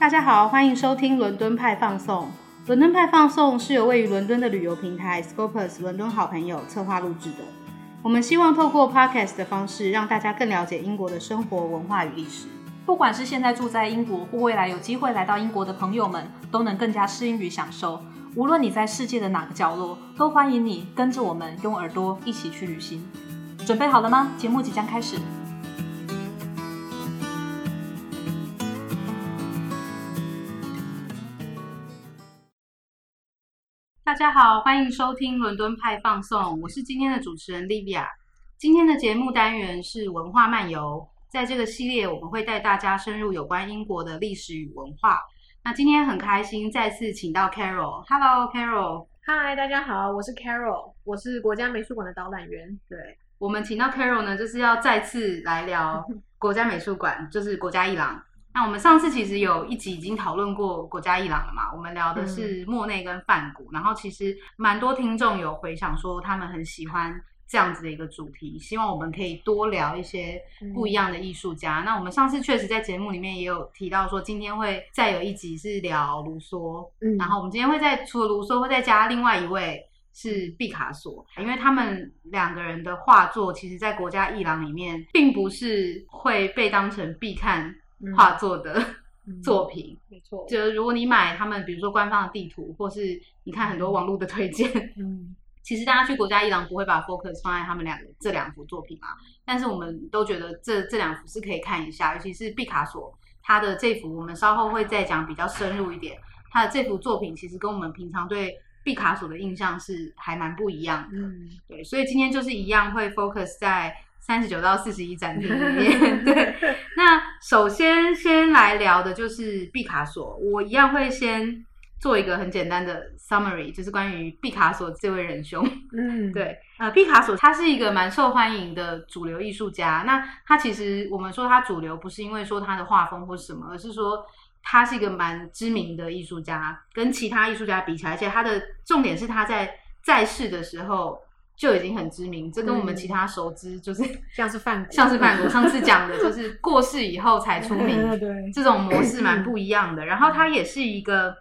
大家好，欢迎收听伦敦派放送。伦敦派放送是由位于伦敦的旅游平台 Scopus 伦敦好朋友策划录制的。我们希望透过 Podcast 的方式，让大家更了解英国的生活、文化与历史。不管是现在住在英国，或未来有机会来到英国的朋友们，都能更加适应与享受。无论你在世界的哪个角落，都欢迎你跟着我们用耳朵一起去旅行。准备好了吗？节目即将开始。大家好，欢迎收听伦敦派放送，我是今天的主持人 Livia。今天的节目单元是文化漫游，在这个系列我们会带大家深入有关英国的历史与文化。那今天很开心再次请到 Carol。Hello，Carol。嗨，大家好，我是 Carol，我是国家美术馆的导览员。对我们请到 Carol 呢，就是要再次来聊国家美术馆，就是国家艺廊。那我们上次其实有一集已经讨论过国家艺廊了嘛？我们聊的是莫内跟梵谷，然后其实蛮多听众有回想说他们很喜欢这样子的一个主题，希望我们可以多聊一些不一样的艺术家。那我们上次确实在节目里面也有提到说，今天会再有一集是聊卢梭，嗯然后我们今天会再除了卢梭，会再加另外一位是毕卡索，因为他们两个人的画作，其实在国家艺廊里面并不是会被当成必看画作的嗯作品。没错，就如果你买他们，比如说官方的地图，或是你看很多网络的推荐，嗯其实大家去国家艺廊不会把 focus 放在他们两个这两幅作品嘛，但是我们都觉得这这两幅是可以看一下，尤其是毕卡索他的这幅，我们稍后会再讲比较深入一点。他的这幅作品其实跟我们平常对毕卡索的印象是还蛮不一样的。嗯对，所以今天就是一样会 focus 在三十九到四十一展厅里面。对，那首先先来聊的就是毕卡索，我一样会先做一个很简单的 summary，就是关于毕卡索这位仁兄。嗯，对，呃，毕卡索他是一个蛮受欢迎的主流艺术家。那他其实我们说他主流，不是因为说他的画风或什么，而是说他是一个蛮知名的艺术家，跟其他艺术家比起来，而且他的重点是他在在世的时候就已经很知名，这跟我们嗯其他熟知就是 像是范，像是范谷 上次讲的，就是过世以后才出名，对，这种模式蛮不一样的。然后他也是一个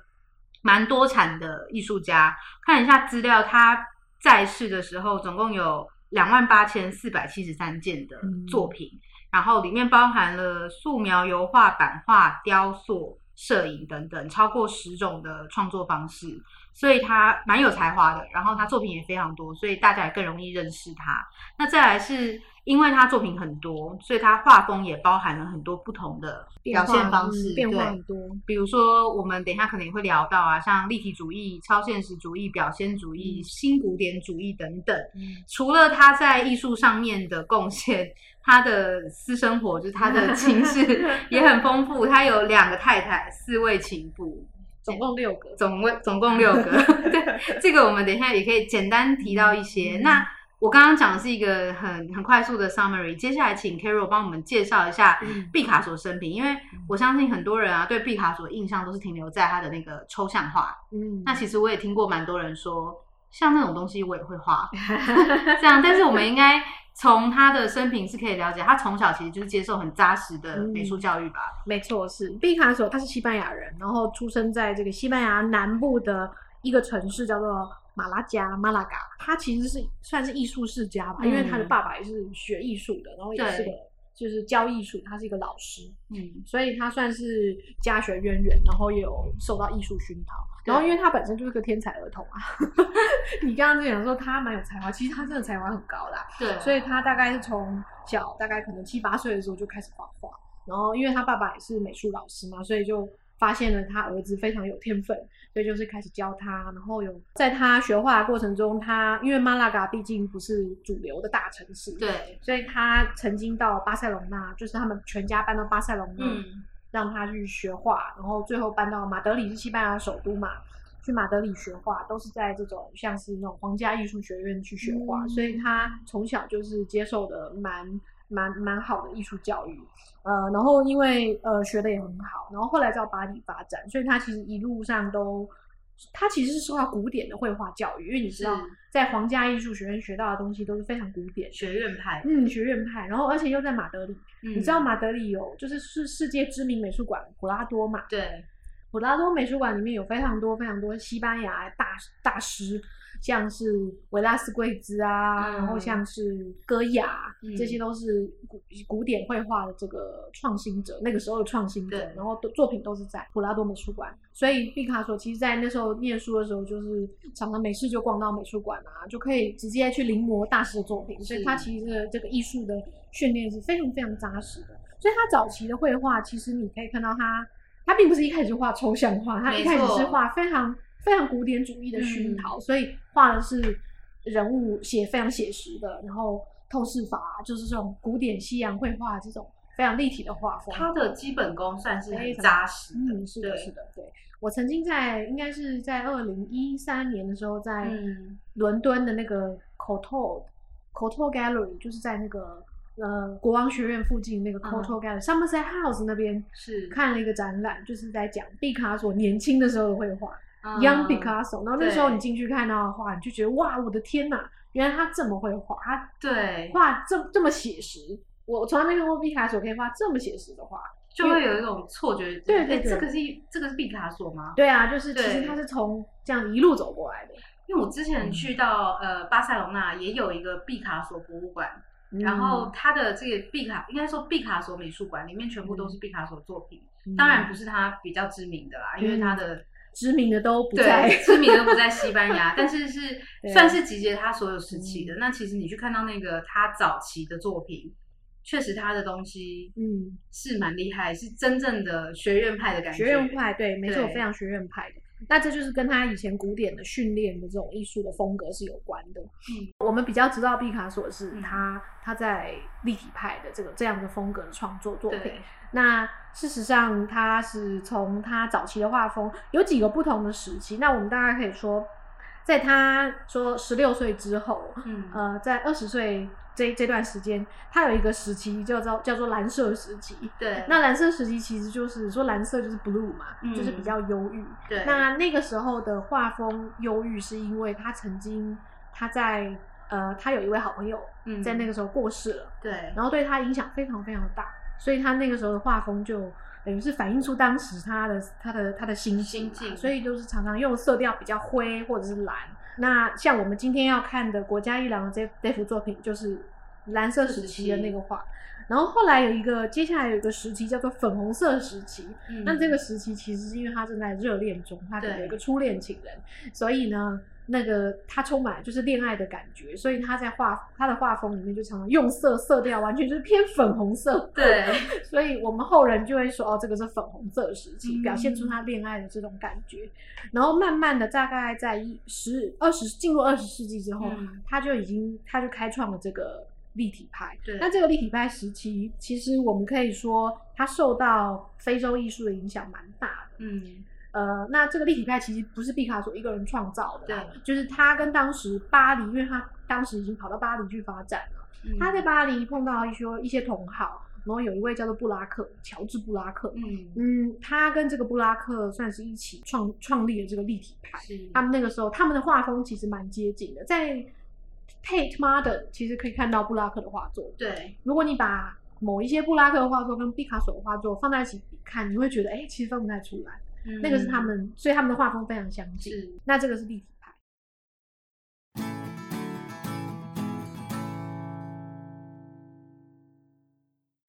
蛮多产的艺术家，看一下资料，他在世的时候总共有两万八千四百七十三件的作品，然后里面包含了素描、油画、版画、雕塑、摄影等等，超过十种的创作方式。所以他蛮有才华的，然后他作品也非常多，所以大家也更容易认识他。那再来是因为他作品很多，所以他画风也包含了很多不同的表现方式，嗯变化对很多，比如说，我们等一下可能也会聊到啊，像立体主义、超现实主义、表现主义、嗯新古典主义等等。嗯除了他在艺术上面的贡献，他的私生活就是他的情事 也很丰富。他有两个太太，四位情妇，总共六个，总共总共六个。对，这个我们等一下也可以简单提到一些。嗯那我刚刚讲的是一个很很快速的 summary，接下来请 Carol 帮我们介绍一下嗯毕卡索生平，因为我相信很多人啊对毕卡索的印象都是停留在他的那个抽象画。嗯，那其实我也听过蛮多人说，像那种东西我也会画，这样。但是我们应该从他的生平是可以了解，他从小其实就是接受很扎实的美术教育吧。没错，是毕卡索，他是西班牙人，然后出生在这个西班牙南部的一个城市叫做马拉加马拉嘎。他其实是算是艺术世家吧，因为他的嗯爸爸也是学艺术的，然后也是个就是教艺术，他是一个老师，嗯，所以他算是家学渊源，然后也有受到艺术熏陶。然后因为他本身就是个天才儿童啊，你刚刚就讲说他蛮有才华，其实他真的才华很高啦。对，所以他大概是从小大概可能七八岁的时候就开始画画，然后因为他爸爸也是美术老师嘛，所以就发现了他儿子非常有天分，所以就是开始教他，然后有在他学画的过程中，他因为马拉嘎毕竟不是主流的大城市，，对，所以他曾经到巴塞隆纳，就是他们全家搬到巴塞隆纳，嗯，让他去学画，然后最后搬到马德里是西班牙首都嘛，去马德里学画，都是在这种像是那种皇家艺术学院去学画，嗯所以他从小就是接受的蛮蛮蛮好的艺术教育，呃，然后因为呃学的也很好，然后后来到巴黎发展，所以他其实一路上都他其实是受到古典的绘画教育，因为你知道，在皇家艺术学院学到的东西都是非常古典，学院派，嗯，学院派，然后而且又在马德里，嗯。你知道马德里有就是是世界知名美术馆普拉多嘛？对，普拉多美术馆里面有非常多非常多西班牙大大师，像是维拉斯贵兹啊，嗯然后像是戈雅，嗯这些都是古古典绘画的这个创新者，那个时候的创新者，然后都作品都是在普拉多美术馆。所以毕卡索其实，在那时候念书的时候，就是常常没事就逛到美术馆啊，就可以直接去临摹大师的作品，所以他其实这个艺术的训练是非常非常扎实的。所以他早期的绘画，其实你可以看到他，他并不是一开始就画抽象画，他一开始是画非常非常古典主义的熏陶，所以画的是人物写非常写实的，然后透视法就是这种古典西洋绘画这种非常立体的画风。他的基本功算是很扎实的，嗯，是的，是的，对。我曾经在应该是在二零一三年的时候，在嗯。伦敦的那个 Coto Coto Gallery，就是在那个呃国王学院附近那个 Coto Gallery、Somerset House 那边是。看了一个展览，就是在讲毕卡索年轻的时候的绘画、嗯 Young Picasso。然后那时候你进去看到的画，你就觉得哇，我的天哪，原来他这么会画，他对，画这这么写实。我从来没看过毕卡索可以画这么写实的画。就会有一种错觉，诶对对对这个是这个是毕卡索吗？对啊，就是其实他是从这样一路走过来的。因为我之嗯前去到呃巴塞隆那也有一个毕卡索博物馆，嗯然后他的这个毕卡应该说毕卡索美术馆里面全部都是毕卡索作品，嗯当然不是他比较知名的啦，因为他的知名的都不在对，知名的都不在西班牙，但是是 算是集结他所有时期的。嗯那其实你去看到那个他早期的作品，确实他的东西嗯是蛮厉害，是真正的学院派的感觉。学院派，对，没错，非常学院派的。那这就是跟他以前古典的训练的这种艺术的风格是有关的。嗯，我们比较知道毕卡索是嗯他、他在立体派的这个这样的风格的创作作品。那事实上，他是从他早期的画风有几个不同的时期。那我们大概可以说，在他说十六岁之后，嗯呃，在二十岁这这段时间，他有一个时期叫做叫做蓝色时期。对，那蓝色时期其实就是说蓝色就是 blue 嘛，嗯就是比较忧郁。对那那个时候的画风忧郁，是因为他曾经他在呃，他有一位好朋友嗯在那个时候过世了，对，然后对他影响非常非常的大，所以他那个时候的画风就等于是反映出当时他的他的他的心境心境所以就是常常用色调比较灰或者是蓝。那像我们今天要看的国家一郎的这这幅作品，就是蓝色时期的那个画。然后后来有一个，接下来有一个时期叫做粉红色时期。嗯那这个时期其实是因为他正在热恋中，他可能有一个初恋情人，所以呢，那个他充满就是恋爱的感觉，所以他在画他的画风里面就常常用色色调完全就是偏粉红色。对，所以我们后人就会说，哦，这个是粉红色时期，嗯表现出他恋爱的这种感觉。然后慢慢的，大概在一十二十进入二十世纪之后，嗯他就已经他就开创了这个立体派。对那这个立体派时期，其实我们可以说，他受到非洲艺术的影响蛮大的。嗯呃，那这个立体派其实不是毕卡索一个人创造的，对就是他跟当时巴黎，因为他当时已经跑到巴黎去发展了。嗯他在巴黎碰到一些一些同好，然后有一位叫做布拉克，乔治布拉克。嗯嗯，他跟这个布拉克算是一起创创立了这个立体派。是他们那个时候，他们的画风其实蛮接近的，在 Tate Modern 其实可以看到布拉克的画作。对如果你把某一些布拉克的画作跟毕卡索的画作放在一起看，你会觉得，哎、其实分不太出来。那个是他们，所以他们的画风非常相近。那这个是立体派。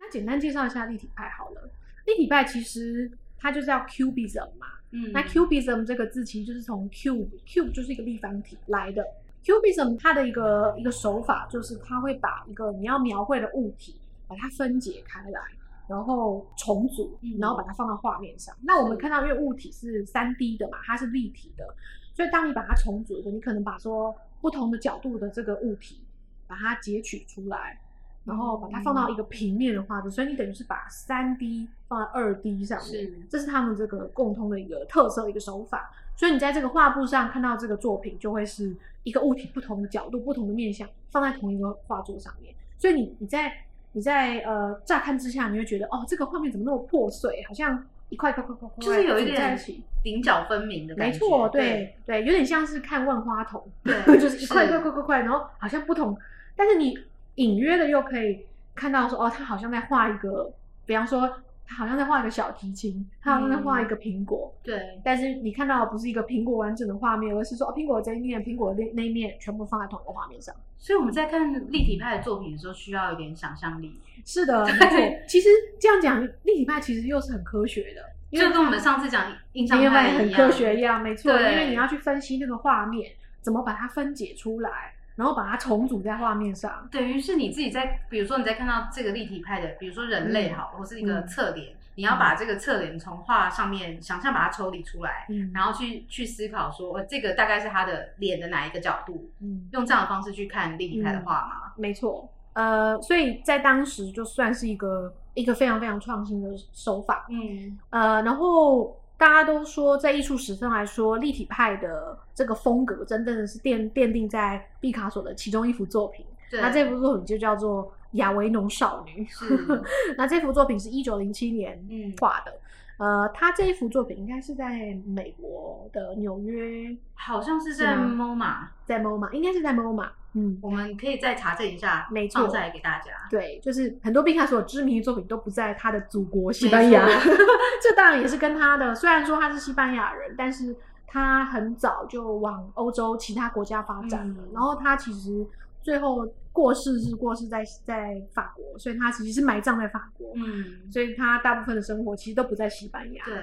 那简单介绍一下立体派好了。立体派其实它就叫 Cubism 嘛。嗯那 Cubism 这个字其实就是从 cube，cube 就是一个立方体来的。Cubism 它的一个一个手法就是它会把一个你要描绘的物体把它分解开来，然后重组嗯，然后把它放到画面上。那我们看到，因为物体是三 D 的嘛，它是立体的，所以当你把它重组的时候，你可能把说不同的角度的这个物体把它截取出来，然后把它放到一个平面的画作，所以你等于是把三 D 放在二 D 上面是，这是他们这个共通的一个特色一个手法。所以你在这个画布上看到这个作品，就会是一个物体不同的角度、不同的面向放在同一个画作上面。所以你你在你在呃乍看之下，你会觉得哦，这个画面怎么那么破碎，好像一块块块块块，就是有一点组在一起。棱角分明的感觉。没错，对对，有点像是看万花筒，对就是一块块块块块，然后好像不同，但是你隐约的又可以看到说，哦，他好像在画一个，比方说他好像在画一个小提琴，他好像在画一个苹果，对但是你看到的不是一个苹果完整的画面，而是说，哦，苹果这一面，苹果那那一面全部放在同一个画面上。所以我们在看立体派的作品的时候，需要一点想象力，是的，对。其实这样讲，立体派其实又是很科学的，因为就跟我们上次讲印象派很科学一样，没错。因为你要去分析那个画面，怎么把它分解出来，然后把它重组在画面上。等于是你自己在，比如说你在看到这个立体派的，比如说人类好，或是一个嗯侧脸，你要把这个侧脸从画上面想象把它抽离出来，嗯然后去去思考说，呃，这个大概是他的脸的哪一个角度，嗯，用这样的方式去看立体派的画吗？没错。呃，所以在当时就算是一个一个非常非常创新的手法。嗯，呃，然后大家都说，在艺术史上来说，立体派的这个风格真正的是奠奠定在毕卡索的其中一幅作品。对，那这幅作品就叫做《亚维农少女》。是 那这幅作品是一九零七年嗯画的。呃，他这一幅作品应该是在美国的纽约，好像是在 MoMA，在 MoMA，应该是在 MoMA。嗯，我们可以再查证一下，没错放再来给大家。对，就是很多毕卡索知名的作品都不在他的祖国西班牙 这当然也是跟他的，虽然说他是西班牙人，但是他很早就往欧洲其他国家发展了。嗯然后他其实最后过世是过世在在法国，所以他其实是埋葬在法国，嗯，所以他大部分的生活其实都不在西班牙。对，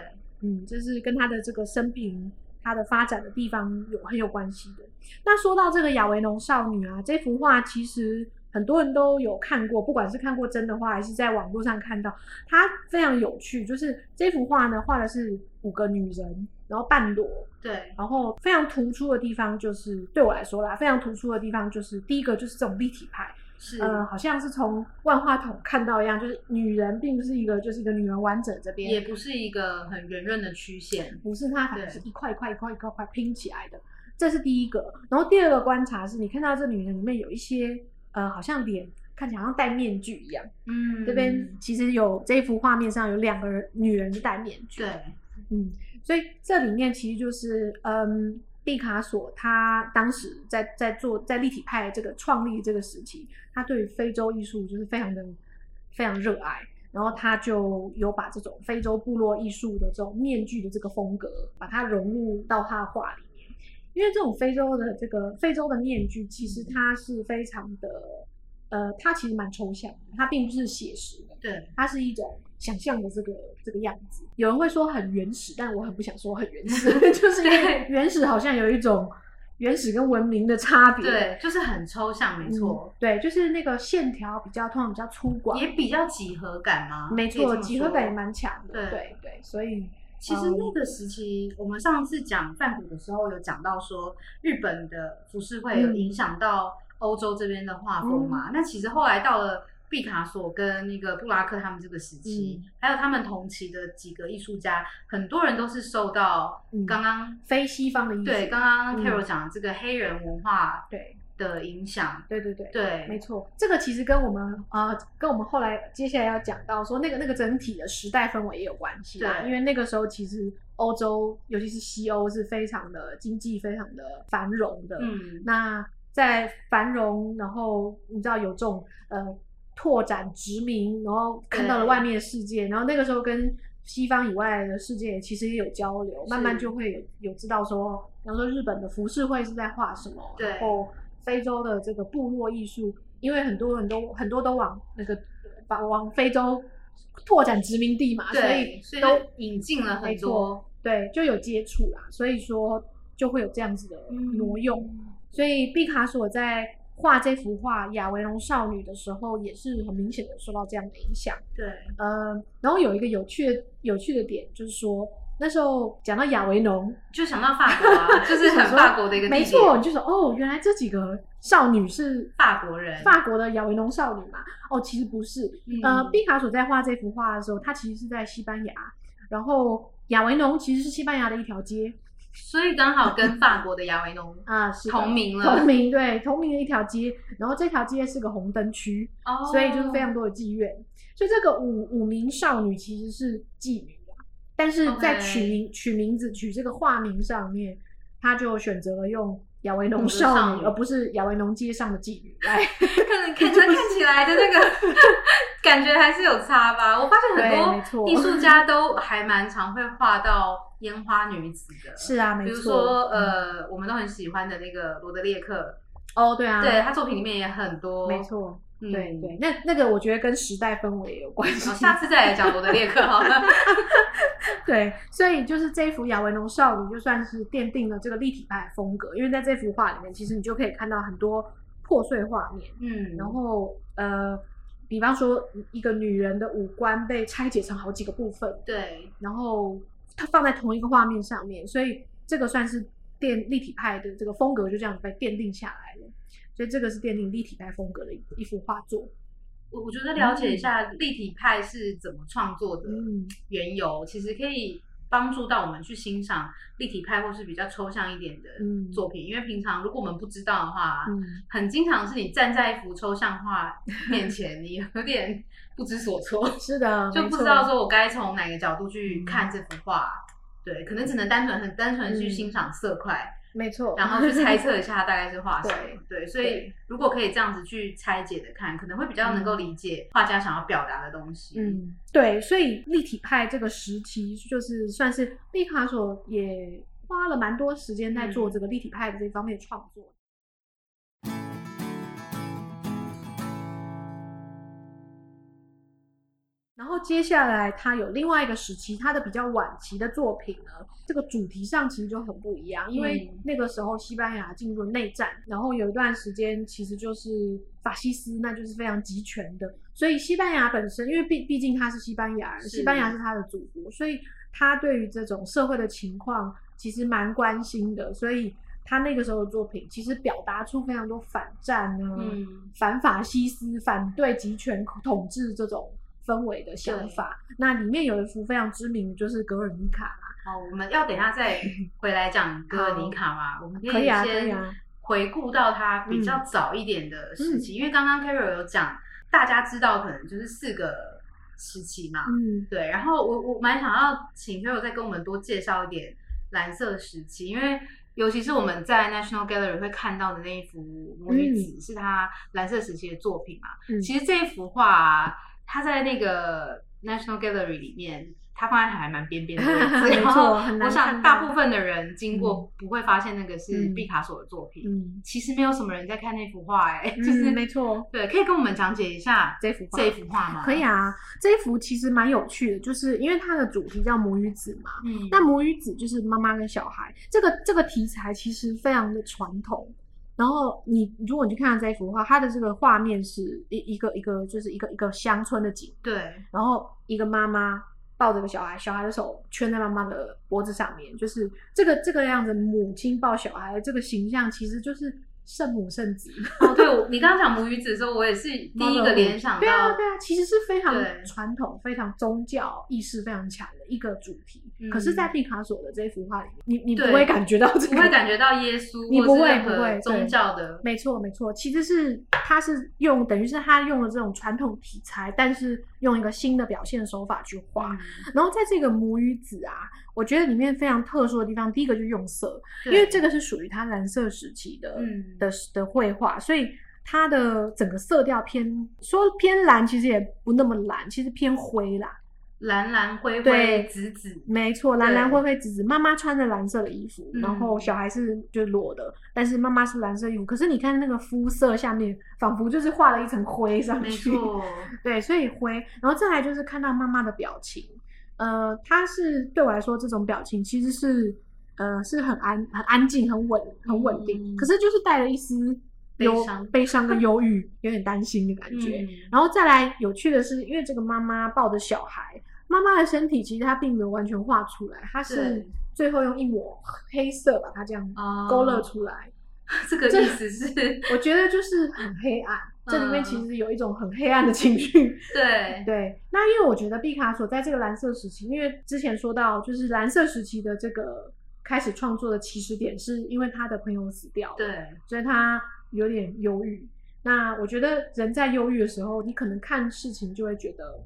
嗯，这是跟他的这个生平、他的发展的地方有很有关系的。那说到这个亚维农少女啊，这幅画其实很多人都有看过，不管是看过真的画还是在网络上看到，它非常有趣。就是这幅画呢，画的是五个女人，然后半裸，对，然后非常突出的地方就是对我来说啦，非常突出的地方就是第一个就是这种立体派，是，呃，好像是从万花筒看到一样，就是女人并不是一个就是一个女人完整这边，也不是一个很圆润的曲线。不是它，反正是一块一块一块一块块拼起来的，这是第一个。然后第二个观察是你看到这女人里面有一些呃，好像脸看起来好像戴面具一样。嗯，这边其实有这一幅画面上有两个人女人戴面具，对，嗯，所以这里面其实就是嗯，毕卡索他当时在在做在立体派这个创立这个时期，他对于非洲艺术就是非常的非常热爱，然后他就有把这种非洲部落艺术的这种面具的这个风格，把它融入到他的画里面。因为这种非洲的这个非洲的面具，其实它是非常的，呃，它其实蛮抽象的，它并不是写实的。对，它是一种想象的这个这个样子。有人会说很原始，但我很不想说很原始，就是因为原始好像有一种原始跟文明的差别。对，就是很抽象，没嗯，错，对，就是那个线条比较通常比较粗犷，也比较几何感嘛。没错，几何感也蛮强的。对对对，所以其实那个时期，我们上次讲梵谷的时候有讲到说，日本的服饰会有影响到欧洲这边的画风嘛。那其实后来到了毕卡索跟那个布拉克他们这个时期，还有他们同期的几个艺术家，很多人都是受到嗯刚刚、非西方的对刚刚嗯 Carol 讲的这个黑人文化对的影响。对对对对，没错，这个其实跟我们呃，跟我们后来接下来要讲到说那个那个整体的时代氛围也有关系啦。对因为那个时候其实欧洲，尤其是西欧是非常的经济非常的繁荣的。嗯，那在繁荣，然后你知道有这种呃拓展殖民，然后看到了外面的世界，然后那个时候跟西方以外的世界其实也有交流，慢慢就会有有知道说，比方说日本的浮世绘是在画什么，然后非洲的这个部落艺术，因为很多人都很多都往那个往往非洲拓展殖民地嘛，所，以都引进了没很多错，对，就有接触啦，所以说就会有这样子的嗯挪用。所以毕卡索在画这幅画《亚维农少女》的时候，也是很明显的受到这样的影响。对，呃，然后有一个有趣的有趣的点，就是说那时候讲到亚维农，就想到法国啊，就是很法国的一个没错，你就说哦，原来这几个少女是法国人法国的亚维农少女嘛？哦，其实不是。嗯呃，毕卡索在画这幅画的时候，他其实是在西班牙，然后亚维农其实是西班牙的一条街所以刚好跟法国的亚维农 啊，是同名了同名对，同名的一条街。然后这条街是个红灯区，哦所以就是非常多的妓院。所以这个五五名少女其实是妓女啊，但是在取名取名字取这个化名上面，她就选择了用亚维农农少女，而不是亚维农街上的妓女来。可能可能看起来的那个 感觉还是有差吧。我发现很多艺术家都还蛮常会画到烟花女子的，是啊，没比如。说嗯。呃，我们都很喜欢的那个罗德列克，哦，对啊，对他作品里面也很多，没，错，嗯对对，那那个我觉得跟时代氛围也有关系。下次再来讲罗德列克好了。对，所以就是这一幅亚维农少女，就算是奠定了这个立体派的风格，因为在这幅画里面，其实你就可以看到很多破碎画面，嗯，然后呃，比方说一个女人的五官被拆解成好几个部分，对，然后它放在同一个画面上面，所以这个算是奠立体派的这个风格就这样被奠定下来了。所以这个是奠定立体派风格的一一幅画作。我我觉得了解一下立体派是怎么创作的嗯，缘由，其实可以帮助到我们去欣赏立体派或是比较抽象一点的嗯作品。因为平常如果我们不知道的话，嗯很经常是你站在一幅抽象画面前，你有点不知所措，是的，就不知道说我该从哪个角度去看这幅画。对，可能只能单纯很单纯去嗯欣赏色块，没错，然后去猜测一下他大概是画谁。对对，所以如果可以这样子去拆解的看，可能会比较能够理解画家想要表达的东西。嗯，对，所以立体派这个时期，就是算是毕卡索也花了蛮多时间在做这个立体派的这方面创作。然后接下来他有另外一个时期，他的比较晚期的作品呢，这个主题上其实就很不一样，因为嗯。那个时候西班牙进入了内战，然后有一段时间其实就是法西斯，那就是非常集权的，所以西班牙本身，因为毕毕竟他是西班牙人，西班牙是他的祖国，所以他对于这种社会的情况其实蛮关心的，所以他那个时候的作品其实表达出非常多反战啊，嗯。反法西斯、反对集权统治这种氛围的想法。那里面有一幅非常知名的就是《格尔尼卡》啦，好，我们要等一下再 回来讲格尔尼卡嘛，我们可以先啊回顾到他比较早一点的时期，因为刚刚 Carol 有讲，大家知道可能就是四个时期嘛，嗯对，然后我我蛮想要请 Carol 再跟我们多介绍一点蓝色时期，因为尤其是我们在 National Gallery 会看到的那一幅《母女子》，是他蓝色时期的作品嘛。嗯其实这一幅画、啊，它在那个 National Gallery 里面，他放在还蛮边边的位置，没错然后很难我想大部分的人经过不会发现那个是嗯毕卡索的作品。嗯其实没有什么人在看那幅画、哎、就是嗯，没错。对，可以跟我们讲解一下这幅画这一幅画吗？可以，啊，这幅其实蛮有趣的，就是因为它的主题叫母与子嘛。嗯，那母与子就是妈妈跟小孩，这个这个题材其实非常的传统。然后你如果你去看这一幅画，它的这个画面是一一个一个就是一个一个乡村的景，对，然后一个妈妈抱着个小孩，小孩的手圈在妈妈的脖子上面，就是这个这个样子，母亲抱小孩这个形象，其实就是圣母圣子。哦，对，我你刚刚讲母与子的时候，我也是第一个联想到，对啊，对啊，其实是非常传统、非常宗教意识非常强的一个主题。嗯可是，在毕卡索的这幅画里面，你你不会感觉到这个，不会感觉到耶稣，你不会不会宗教的，没错，没错，其实是他是用等于是他用了这种传统题材，但是用一个新的表现手法去画。嗯然后在这个母与子啊，我觉得里面非常特殊的地方，第一个就是用色，因为这个是属于他蓝色时期的、嗯的的绘画，所以它的整个色调偏说偏蓝，其实也不那么蓝，其实偏灰啦。蓝蓝灰灰紫紫，没错，蓝蓝灰灰紫紫，妈妈穿着蓝色的衣服，嗯。然后小孩是就是裸的，但是妈妈是蓝色衣服。可是你看那个肤色下面，仿佛就是画了一层灰上没去。错，对，所以灰，然后再来就是看到妈妈的表情，呃，她是对我来说这种表情其实是呃是很安很安静、很稳、很稳定，嗯。可是就是带了一丝忧悲伤跟忧郁，有点担心的感觉。嗯然后再来有趣的是，因为这个妈妈抱着小孩，妈妈的身体其实她并没有完全画出来，她是最后用一抹黑色把它这样哦勾勒出来。这个意思是，我觉得就是很黑暗，这里面嗯其实有一种很黑暗的情绪。对，对，那因为我觉得毕卡索在这个蓝色时期，因为之前说到，就是蓝色时期的这个开始创作的起始点，是因为他的朋友死掉了，对，所以他有点忧郁。那我觉得人在忧郁的时候，你可能看事情就会觉得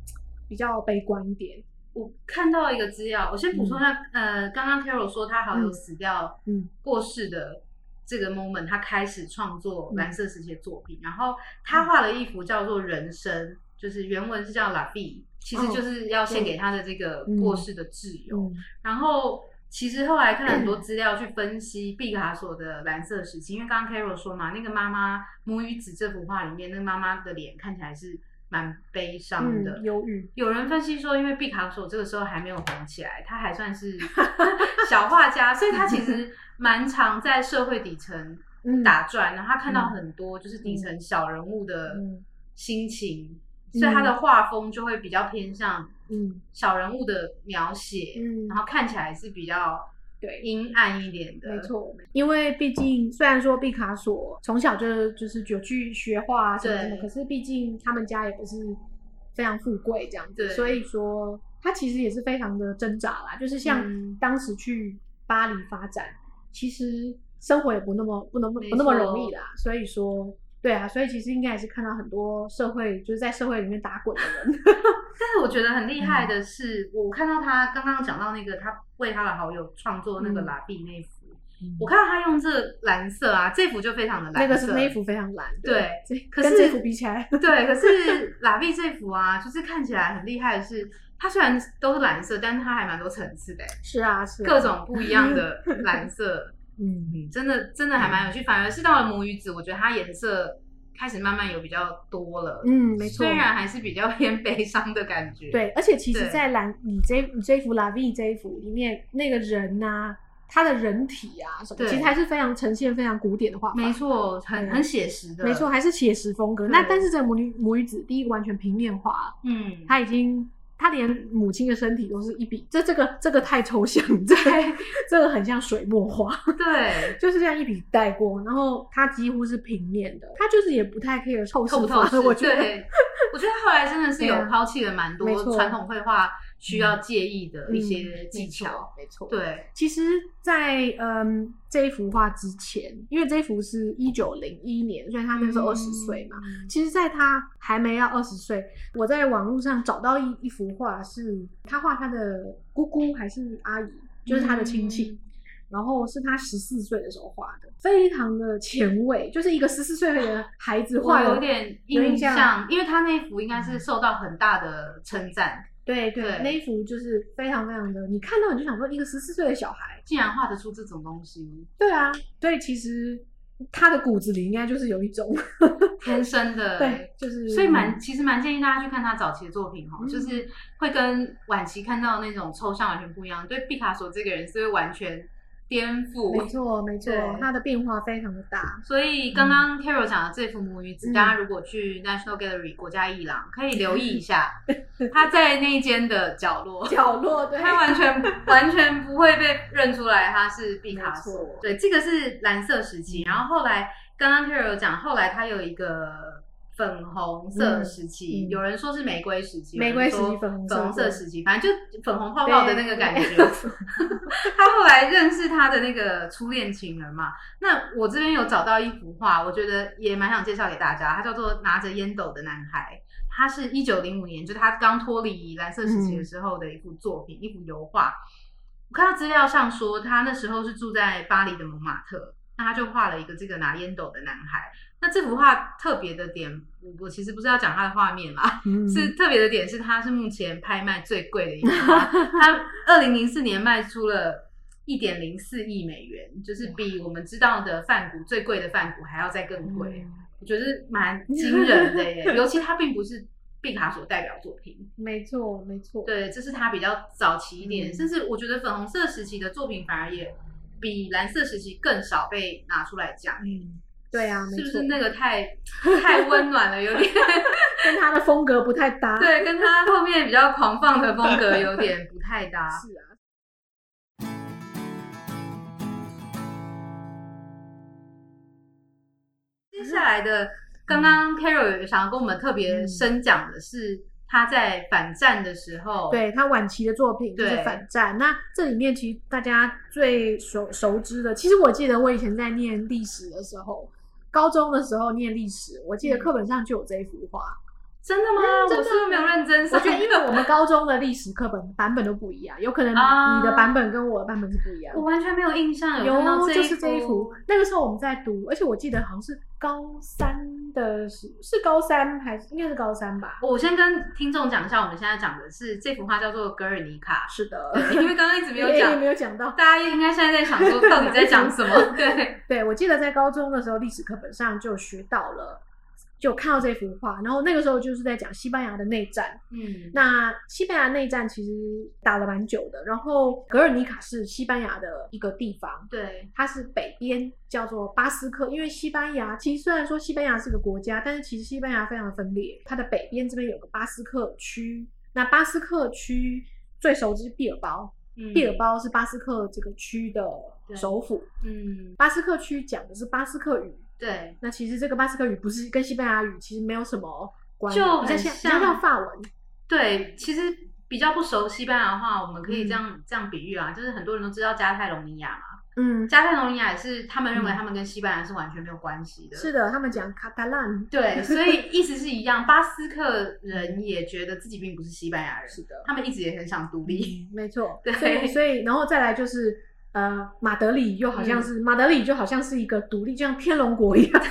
比较悲观一点。我看到一个资料，我先补充一下，呃，刚刚 Carol 说他好友死掉、嗯。过世的这个 moment，他开始创作嗯。蓝色时期的作品，然后他画了一幅叫做《人生》，就是原文是叫 La Vie，其实就是要献给他的这个过世的挚友。嗯。然后其实后来看了很多资料去分析毕卡索的蓝色时期，因为刚刚 Carol 说嘛，那个妈妈母与子这幅画里面，那个妈妈的脸看起来是蛮悲伤的。嗯，忧郁，有人分析说，因为毕卡索这个时候还没有红起来，他还算是小画家，所以他其实 蛮常在社会底层嗯。打转，然后他看到很多就是底层小人物的嗯。心情，嗯。所以他的画风就会比较偏向嗯小人物的描写，嗯然后看起来是比较对。阴暗一点的，没。错，因为毕竟虽然说毕卡索从小就就是有去学画啊什么什么，可是毕竟他们家也不是非常富贵这样子，所以说他其实也是非常的挣扎啦。就是像嗯当时去巴黎发展，其实生活也不那么不能不那么容易啦。所以说，对啊，所以其实应该也是看到很多社会就是在社会里面打滚的人，但是我觉得很厉害的是，我看到他刚刚讲到那个他为他的好友创作那个嗯。拉比那幅，我看到他用这个蓝色啊，这幅就非常的蓝色，那个是那一幅非常蓝，对这可是跟这幅比起来，对，可是拉比这幅啊，就是看起来很厉害的是，它虽然都是蓝色，但是它还蛮多层次的，是啊是啊各种不一样的 蓝色，嗯。嗯，真的真的还蛮有趣。反而是到了母语子，我觉得它颜色开始慢慢有比较多了，嗯，没错。虽然还是比较偏 悲伤的感觉，对，而且其实，在蓝你这你这幅 La V 这一幅里面，那个人呐、他的人体啊什么，对其实还是非常呈现非常古典的画法。没错，很很写实的，没错，，还是写实风格。那但是这母女母女子，第一个完全平面化，嗯，他已经他连母亲的身体都是一笔，这这个这个太抽象，这这个很像水墨画。对，就是这样一笔带过，然后他几乎是平面的，他就是也不太 care 透视法透不透视？我觉得对，我觉得后来真的是有抛弃了蛮多传统绘画需要介意的一些技嗯巧，没错。没对，其实在，嗯这一幅画之前，因为这一幅是一九零一年，所以他那时候二十岁嘛。嗯其实，在他还没要二十岁，我在网络上找到一一幅画，是他画他的姑姑还是阿姨，就是他的亲戚。嗯然后是他十四岁的时候画的，非常的前卫，就是一个十四岁的孩子我画的有点印印象象，因为他那一幅应该是受到很大的称赞，对对，对那一幅就是非常非常的，你看到你就想说，一个十四岁的小孩，竟然画得出这种东西，对啊，所以其实他的骨子里应该就是有一种，天生的，对，就是所以蛮其实蛮建议大家去看他早期的作品哈，嗯就是会跟晚期看到那种抽象完全不一样。对毕卡索这个人是会完全颠覆，没错没错它，的变化非常的大，所以刚刚 Carol 讲的这幅母语子，嗯大家如果去 National Gallery 国家艺廊，可以留意一下，他在那一间的角落，角落对，他完全 完全不会被认出来他是毕卡索。对，这个是蓝色时期，然后后来刚刚 Carol 讲，后来他有一个。粉红色时期，有人说是玫瑰时期，玫瑰时期有人说粉红色粉红色时期，反正就粉红泡泡的那个感觉。他后来认识他的那个初恋情人嘛，那我这边有找到一幅画，我觉得也蛮想介绍给大家，他叫做《拿着烟斗的男孩》，他是一九零五年，就他刚脱离蓝色时期的时候的一幅作品，一幅油画。我看到资料上说，他那时候是住在巴黎的蒙马特，那他就画了一个这个拿烟斗的男孩。那这幅画特别的点，我我其实不是要讲他的画面啦，嗯。是特别的点是，它是目前拍卖最贵的一幅画，它二零零四年卖出了一点零四亿美元，就是比我们知道的梵谷最贵的梵谷还要再更贵，嗯。我觉得蛮惊人的耶。尤其它并不是毕卡索代表作品，没错没错，对，这是他比较早期一点，嗯。甚至我觉得粉红色时期的作品反而也比蓝色时期更少被拿出来讲。嗯，对啊，是不是那个太太温暖了，有点 跟他的风格不太搭？对，跟他后面比较狂放的风格有点不太搭。是啊，接下来的，刚刚 Carol 有想要跟我们特别深讲的是，他在反战的时候，对他晚期的作品就是反战。那这里面其实大家最熟熟知的，其实我记得我以前在念历史的时候，高中的时候念历史，我记得嗯课本上就有这一幅画。真的吗？我是不是没有认真上？我觉得，因为我们高中的历史课本版本都不一样，有可能啊你的版本跟我的版本是不一样的我。完全没有印象有就是这一幅幅。。那个时候我们在读，而且我记得好像是高三的是，是高三还是应该是高三吧？我先跟听众讲一下，我们现在讲的是这幅画叫做《格尔尼卡是的，》，因为刚刚一直没有 讲没，有讲到。大家应该现在在想说到底在讲什么？对，对，我记得在高中的时候，历史课本上就学到了，就看到这幅画，然后那个时候就是在讲西班牙的内战。嗯，那西班牙内战其实打了蛮久的，然后格尔尼卡是西班牙的一个地方，对，它是北边叫做巴斯克，因为西班牙其实虽然说西班牙是个国家，但是其实西班牙非常的分裂。它的北边这边有个巴斯克区，那巴斯克区最熟知是毕尔包，嗯毕尔，包是巴斯克这个区的首府。嗯，巴斯克区讲的是巴斯克语，对，那其实这个巴斯克语不是跟西班牙语其实没有什么关系，就比较像很像比较像法文。对，其实比较不熟西班牙的话，我们可以这嗯样、这样比喻啊，就是很多人都知道加泰隆尼亚嘛，嗯，加泰隆尼亚也是他们认为嗯他们跟西班牙是完全没有关系的，是的，他们讲卡塔兰，对，所以 意思是一样。巴斯克人也觉得自己并不是西班牙人，是的，他们一直也很想独立。嗯，没错。对所以所以然后再来就是呃，马德里又好像是、马德里就好像是一个独立，就像天龙国一样，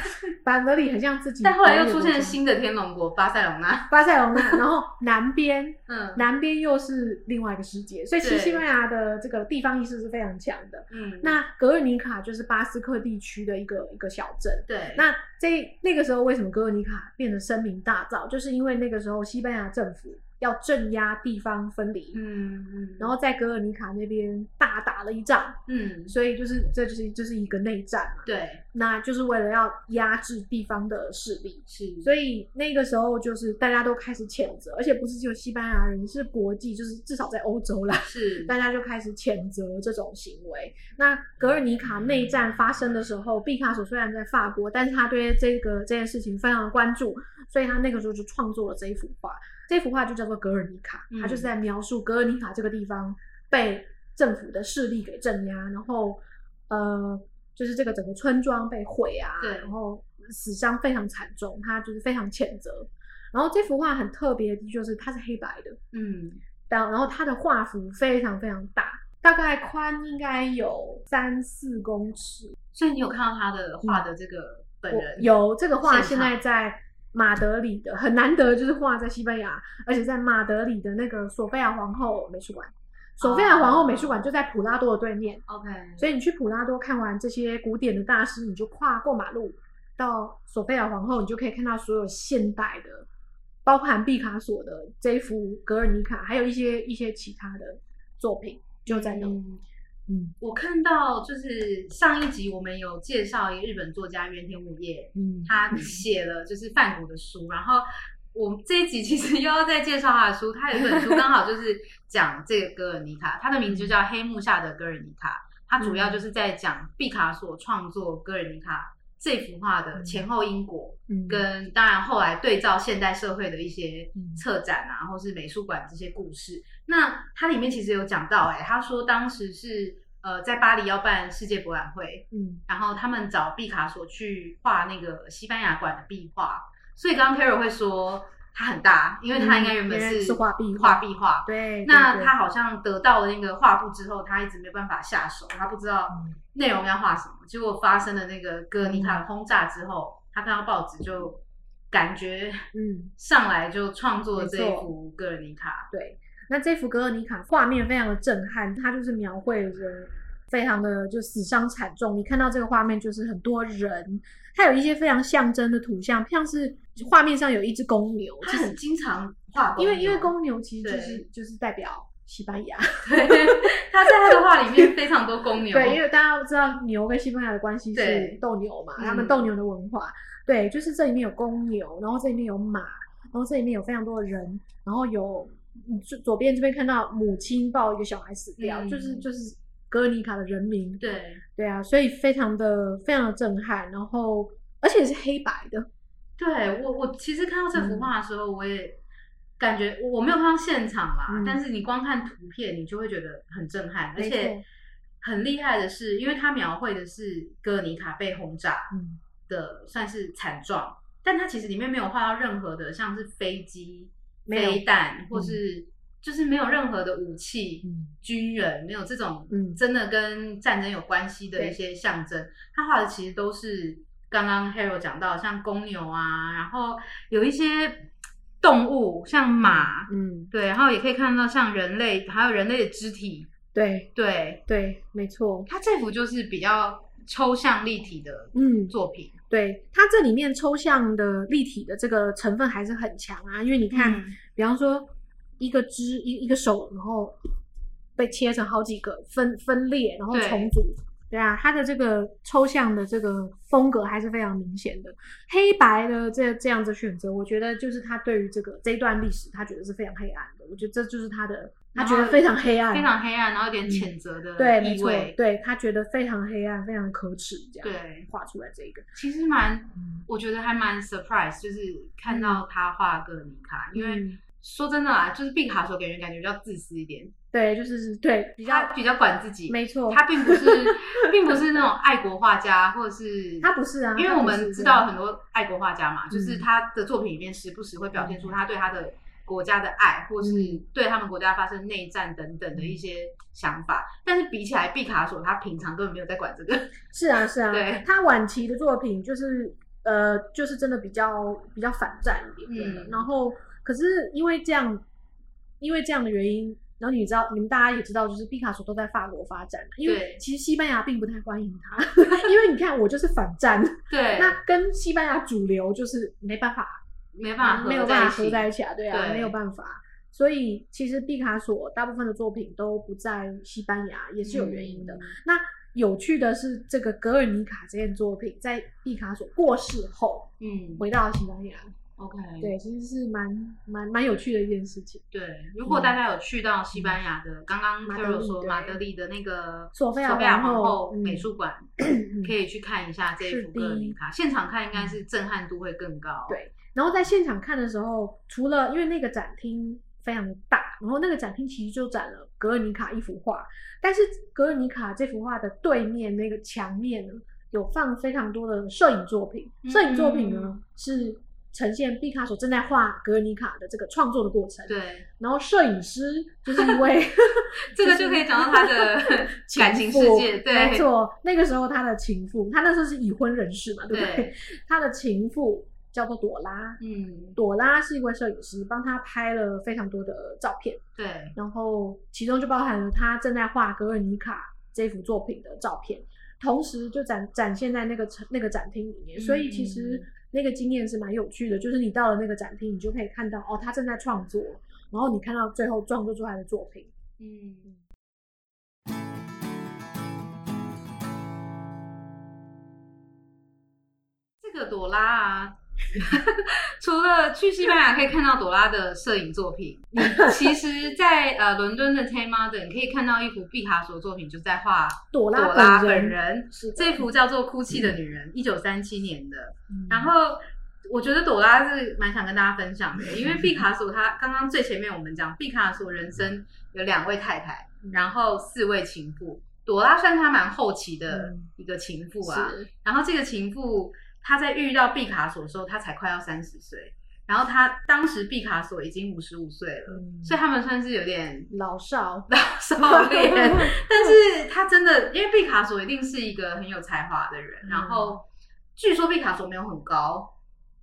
马德里很像自己。但后来又出现了新的天龙国巴塞隆纳，巴塞隆纳，然后南边 嗯南边又是另外一个世界，所以其实西班牙的这个地方意识是非常强的。嗯，那格尔尼卡就是巴斯克地区的一个一个小镇。对，那这那个时候为什么格尔尼卡变得声名大噪？就是因为那个时候西班牙政府要镇压地方分离，嗯嗯，然后在格尔尼卡那边大打了一仗，嗯，所以就是这就是就是一个内战嘛，对，那就是为了要压制地方的势力。是，所以那个时候就是大家都开始谴责，而且不是只有西班牙人，是国际，就是至少在欧洲啦，是，大家就开始谴责这种行为。那格尔尼卡内战发生的时候，毕卡索虽然在法国，但是他对这个这件事情非常的关注，所以他那个时候就创作了这一幅画。这幅画就叫做《格尔尼卡》，嗯它就是在描述格尔尼卡这个地方被政府的势力给镇压，然后呃，就是这个整个村庄被毁啊，对然后死伤非常惨重，他就是非常谴责。然后这幅画很特别的就是它是黑白的，嗯，然然后它的画幅非常非常大，大概宽应该有三四公尺。所以你有看到他的画的这个本我人？有这个画，现在在马德里的 很难得，就是画在西班牙，而且在马德里的那个索菲亚皇后美术馆。索菲亚皇后美术馆就在普拉多的对面，OK，所以你去普拉多看完这些古典的大师，你就跨过马路到索菲亚皇后，你就可以看到所有现代的，包含毕卡索的这一幅《格尔尼卡》，还有一些一些其他的作品就在那。嗯嗯。我看到就是上一集我们有介绍一个日本作家原田武业，嗯。他写了就是梵谷的书，然后我这一集其实又要再介绍他的书，他有一本书刚好就是讲这个格尔尼卡，他的名字就叫《黑幕下的格尔尼卡》，他主要就是在讲毕卡索创作格尔尼卡这幅画的前后因果，嗯。跟当然后来对照现代社会的一些嗯。策展啊，或是美术馆这些故事。那它里面其实有讲到、哎，他说当时是呃在巴黎要办世界博览会，嗯。然后他们找毕卡索去画那个西班牙馆的壁画，所以刚刚 Carol 会说它很大，因为它应该原本嗯是是画壁画画壁画。对，那他好像得到了那个画布之后，他一直没办法下手，他不知道嗯内容要画什么。结果发生了那个哥尔尼卡的轰炸之后，他看到报纸就感觉嗯 上来就创作了这一幅哥尔尼卡。对，那这幅格尔尼卡画面非常的震撼，它就是描绘着非常的就死伤惨重。你看到这个画面，就是很多人，它有一些非常象征的图像，像是画面上有一只公牛，就是他很经常画，因为因为公牛其实就是就是代表西班牙，对他在他的画里面非常多公牛，对，因为大家都知道牛跟西班牙的关系是斗牛嘛，嗯他们斗牛的文化，对，就是这里面有公牛，然后这里面有马，然后这里面有非常多的人，然后有嗯左左边这边看到母亲抱一个小孩死掉，嗯就是就是格尔尼卡的人民，对。对啊，所以非常的非常的震撼，然后而且是黑白的，对我我其实看到这幅画的时候，我也感觉我我没有看到现场啦，嗯。但是你光看图片，你就会觉得很震撼，而且很厉害的是，因为它描绘的是哥尔尼卡被轰炸嗯。的算是惨状，但它其实里面没有画到任何的像是飞机飞弹，或是就是没有任何的武器、嗯。军人，没有这种嗯。真的跟战争有关系的一些象征。他画的其实都是刚刚 Hero 讲到，像公牛啊，然后有一些动物，像马，嗯，对，然后也可以看到像人类，还有人类的肢体，对。对，对，没错，他这幅就是比较抽象立体的嗯，作品。对，它这里面抽象的立体的这个成分还是很强啊，因为你看，嗯。比方说一个肢一一个手，然后被切成好几个分分裂，然后重组。对啊，他的这个抽象的这个风格还是非常明显的。黑白的这这样子选择，我觉得就是他对于这个这一段历史，他觉得是非常黑暗的。我觉得这就是他的，他觉得非常黑暗，非常黑暗，然后有点谴责的嗯对，没错，。对他觉得非常黑暗，非常可耻，这样对画出来这个，其实蛮，嗯我觉得还蛮 surprise，就是看到他画格尔尼卡，因为嗯说真的啊，就是毕卡索给人感觉比较自私一点，对，就是对比较比较管自己，没错，他并不是，并不是那种爱国画家，或者是 他不是啊因为他不我们知道很多爱国画家嘛，就是嗯。他的作品里面时不时会表现出他对他的国家的爱，或是嗯。对他们国家发生内战等等的一些想法。但是比起来，毕卡索他平常根本没有在管这个。是啊是啊，对。他晚期的作品就是呃，就是真的比较比较反战一点的。嗯。然后，可是因为这样，因为这样的原因，然后你知道，你们大家也知道，就是毕卡索都在法国发展嘛，因为其实西班牙并不太欢迎他，因为你看我就是反战，对，那跟西班牙主流就是没办法没办法没有办法合。在一起啊，对啊，对没有办法。所以其实毕卡索大部分的作品都不在西班牙，也是有原因的。嗯那有趣的是，这个《格尔尼卡》这件作品在毕卡索过世后嗯回到了西班牙，，OK，对，其实是蛮蛮蛮有趣的一件事情。对，如果大家有去到西班牙的，刚刚马德 Carol 里对说马德里的那个索菲亚菲亚皇后美术馆，嗯可以去看一下这一幅格尔尼卡，现场看应该是震撼度会更高。对，然后在现场看的时候，除了因为那个展厅非常的大，然后那个展厅其实就展了格尔尼卡一幅画，但是格尔尼卡这幅画的对面那个墙面呢，有放非常多的摄影作品，摄影作品呢、嗯是呈现毕卡索正在画格尔尼卡的这个创作的过程，，对，然后摄影师就是一位 这个就可以讲到他的 感情世界。对，没错，那个时候他的情妇，他那时候是已婚人士嘛，对不对？对。他的情妇叫做朵拉，嗯，朵拉是一位摄影师，帮他拍了非常多的照片，对，然后其中就包含了他正在画格尔尼卡这幅作品的照片，同时就展展现在那个城那个展厅里面，所以其实那个经验是蛮有趣的，就是你到了那个展厅，你就可以看到哦，他正在创作，然后你看到最后创作出来的作品，嗯。这个朵拉啊，除了去西班牙可以看到朵拉的摄影作品，你 其实在，呃伦敦的 Tate Modern 可以看到一幅毕卡索作品，就在画朵拉本人。这幅叫做《哭泣的女人》，一九三七年的。嗯。然后我觉得朵拉是蛮想跟大家分享的，因为毕卡索他刚刚最前面我们讲，毕卡索人生有两位太太，然后四位情妇，朵拉算是他蛮后期的嗯。一个情妇啊。是。然后这个情妇她在遇到毕卡索的时候，他才快要三十岁，然后他当时毕卡索已经五十五岁了，嗯所以他们算是有点老少，老少 恋，但是他真的，因为毕卡索一定是一个很有才华的人，嗯然后据说毕卡索没有很高，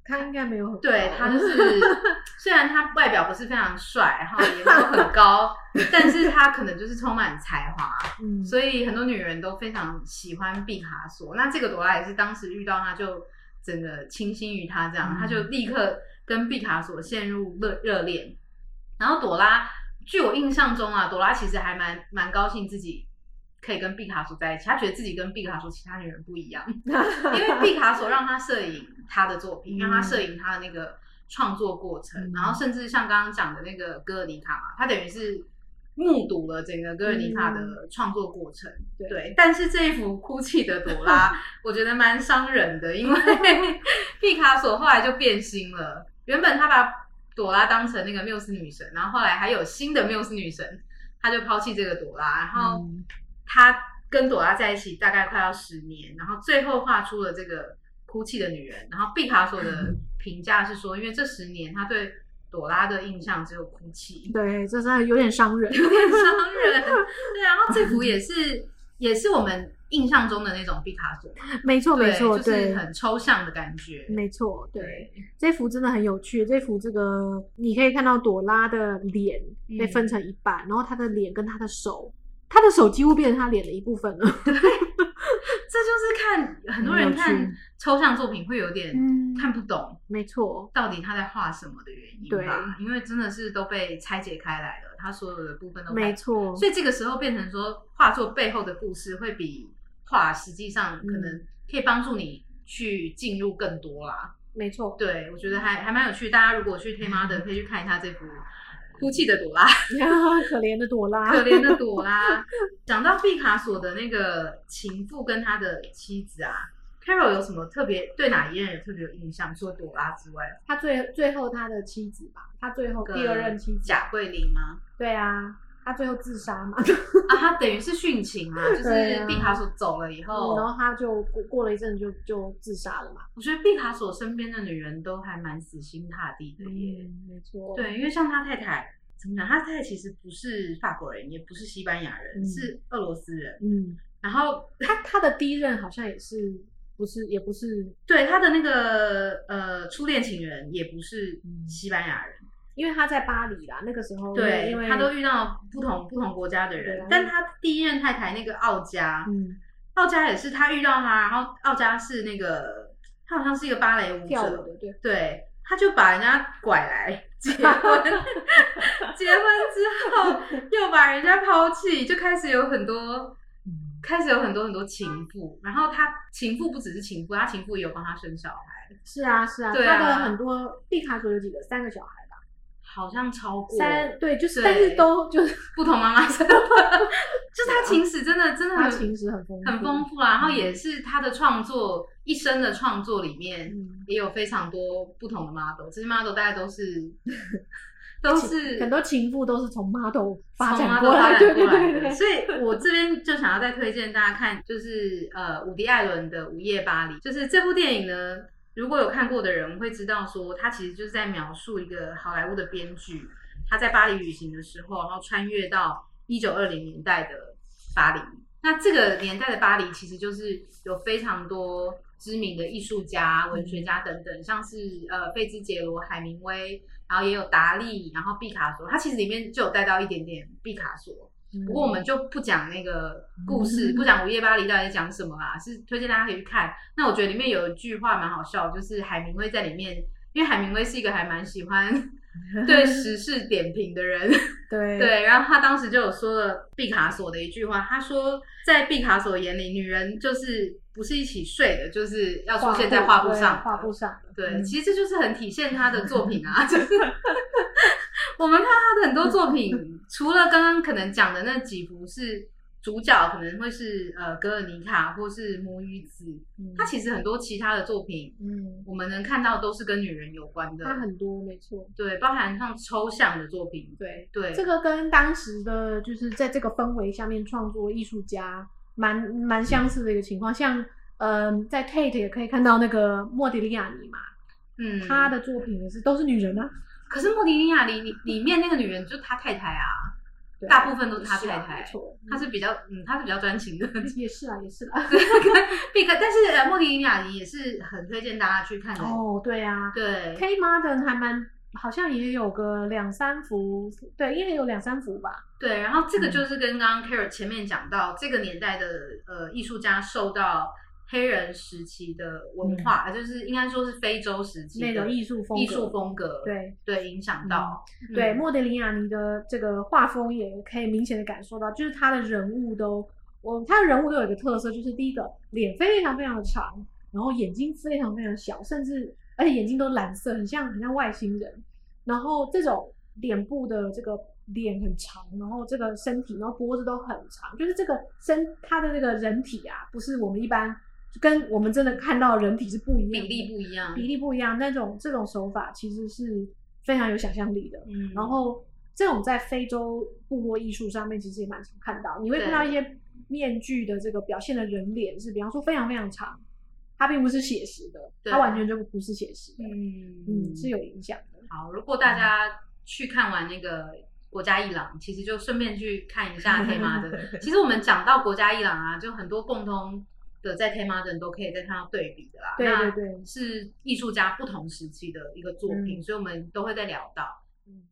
他应该没有很对高他就是 虽然他外表不是非常帅，然后也没有很高，但是他可能就是充满才华，嗯，所以很多女人都非常喜欢毕卡索。那这个朵拉也是当时遇到他就整个倾心于他，这样、嗯他就立刻跟毕卡索陷入热热恋。然后朵拉，据我印象中啊，朵拉其实还蛮蛮高兴自己可以跟毕卡索在一起，她觉得自己跟毕卡索其他女人不一样，因为毕卡索让他摄影他的作品，嗯让他摄影他的那个创作过程，嗯。然后甚至像刚刚讲的那个哥尔尼卡嘛，他等于是目睹了整个格尔尼卡的创作过程。对对，但是这一幅哭泣的朵拉，我觉得蛮伤人的，因为 毕卡索后来就变心了。原本他把朵拉当成那个缪斯女神，然后后来还有新的缪斯女神，他就抛弃这个朵拉，然后嗯他跟朵拉在一起大概快要十年，然后最后画出了这个哭泣的女人。然后毕卡索的 评价是说，因为这十年他对朵拉的印象只有哭泣，对，这真的有点伤人。有点伤人。对，然后这幅也是也是我们印象中的那种毕卡索，没错，没错，就是对，很抽象的感觉。没错，对。这幅真的很有趣，这幅这个你可以看到朵拉的脸被分成一半，然后她的脸跟她的手，她的手几乎变成她脸的一部分了。这就是看很多人看抽象作品会有点嗯看不懂，没错，到底他在画什么的原因对吧？因为真的是都被拆解开来了，他所有的部分都没错，所以这个时候变成说，画作背后的故事会比画实际上可能可以帮助你去进入更多啦。没错。对，我觉得还还蛮有趣。大家如果去 t 妈的，可以去看一下这幅哭泣的朵拉，可怜的朵拉，可怜的朵拉。讲到毕卡索的那个情妇跟他的妻子啊，Carol 有什么特别对哪一任有特别有印象？除了朵拉之外，他最最后他的妻子吧，他最后第二任妻子，贾桂林吗？对啊，他最后自杀嘛，啊，他等于是殉情啊，就是毕卡索走了以后，然后他就过过了一阵就就自杀了嘛。我觉得毕卡索身边的女人都还蛮死心塌地的耶。嗯，没错，对，因为像他太太，怎么讲？他太太其实不是法国人，也不是西班牙人，嗯是俄罗斯人。嗯，然后他他的第一任好像也是不是也不是，对他的那个呃初恋情人也不是嗯西班牙人，因为他在巴黎啦，那个时候对，因为他都遇到不同不同国家的。人但他第一任太太那个奥佳，嗯奥佳也是他遇到他，然后奥佳是那个他好像是一个芭蕾舞者，对，对，他就把人家拐来 结婚，结婚之后又把人家抛弃，就开始有很多，开始有很多很多情妇。然后他情妇不只是情妇，他情妇也有帮他生小孩，是啊是啊，对啊他的很多毕卡索有几个三个小孩吧，好像超过三对就是，但是都就是不同妈妈生，就是他情史真的真的很他情史很丰富，很丰富啊。然后也是他的创作一生的创作里面。嗯。也有非常多不同的 model，这些 model 大概都是 都是很多情妇都是从 model 发展过来，对对对，所以我这边就想要再推荐大家看，就是呃伍迪·艾伦的《午夜巴黎》，就是这部电影呢，如果有看过的人会知道说，他其实就是在描述一个好莱坞的编剧，他在巴黎旅行的时候，然后穿越到一九二零年代的巴黎。那这个年代的巴黎，其实就是有非常多知名的艺术家、文学家等等，像是呃费兹杰罗、海明威，然后也有达利，然后毕卡索，他其实里面就有带到一点点毕卡索。不过我们就不讲那个故事，嗯不讲《午夜巴黎》到底在讲什么啦，是推荐大家可以去看。那我觉得里面有一句话蛮好笑，就是海明威在里面，因为海明威是一个还蛮喜欢 对时事点评的人，对。对，然后他当时就有说了毕卡索的一句话，他说在毕卡索眼里，女人就是不是一起睡的，就是要出现在画布上的，画布上的，对，嗯其实这就是很体现他的作品啊，就是我们看他的很多作品，除了刚刚可能讲的那几幅是主角可能会是呃格尔尼卡或是魔与子，嗯。他其实很多其他的作品，嗯，我们能看到都是跟女人有关的，他很多没错，对，包含像抽象的作品，对。对，这个跟当时的就是在这个氛围下面创作艺术家蛮蛮相似的一个情况，像嗯、呃在 Tate 也可以看到那个莫迪利亚尼嘛，嗯，他的作品也是都是女人啊，可是莫迪利亚里里里面那个女人就是他太太啊，对大部分都是他太太没错，她是比较嗯，他是比较专情的。也是啊，也是啊。毕克，但是呃，莫迪利亚尼也是很推荐大家去看的。哦，对啊对，，K Modern 还蛮好像也有个两三幅，对，应该有两三幅吧。对，然后这个嗯就是跟刚刚 Carol 前面讲到，这个年代的呃艺术家受到黑人时期的文化，呃就是应该说是非洲时期那种艺术风格艺术风格，对对影响到。对，嗯莫德里亚尼的这个画风也可以明显的感受到，就是他的人物都，我他的人物都有一个特色，就是第一个脸非常非常的长，然后眼睛非常非常小，甚至而且眼睛都蓝色，很像很像外星人。然后这种脸部的这个脸很长，然后这个身体，然后脖子都很长，就是这个身他的这个人体啊，不是我们一般跟我们真的看到的人体是不一样的，比例不一样，比例不一样，那种这种手法其实是非常有想象力的。嗯，然后这种在非洲部落艺术上面其实也蛮常看到，你会看到一些面具的这个表现的人脸是，比方说非常非常长，它并不是写实的，它完全就不是写实的，嗯嗯，是有影响的。好，如果大家去看完那个国家伊朗，其实就顺便去看一下 黑妈的。其实我们讲到国家伊朗啊，就很多共通的在 t 妈的人都可以再看到对比的啦。对那对对是艺术家不同时期的一个作品，嗯所以我们都会再聊到。嗯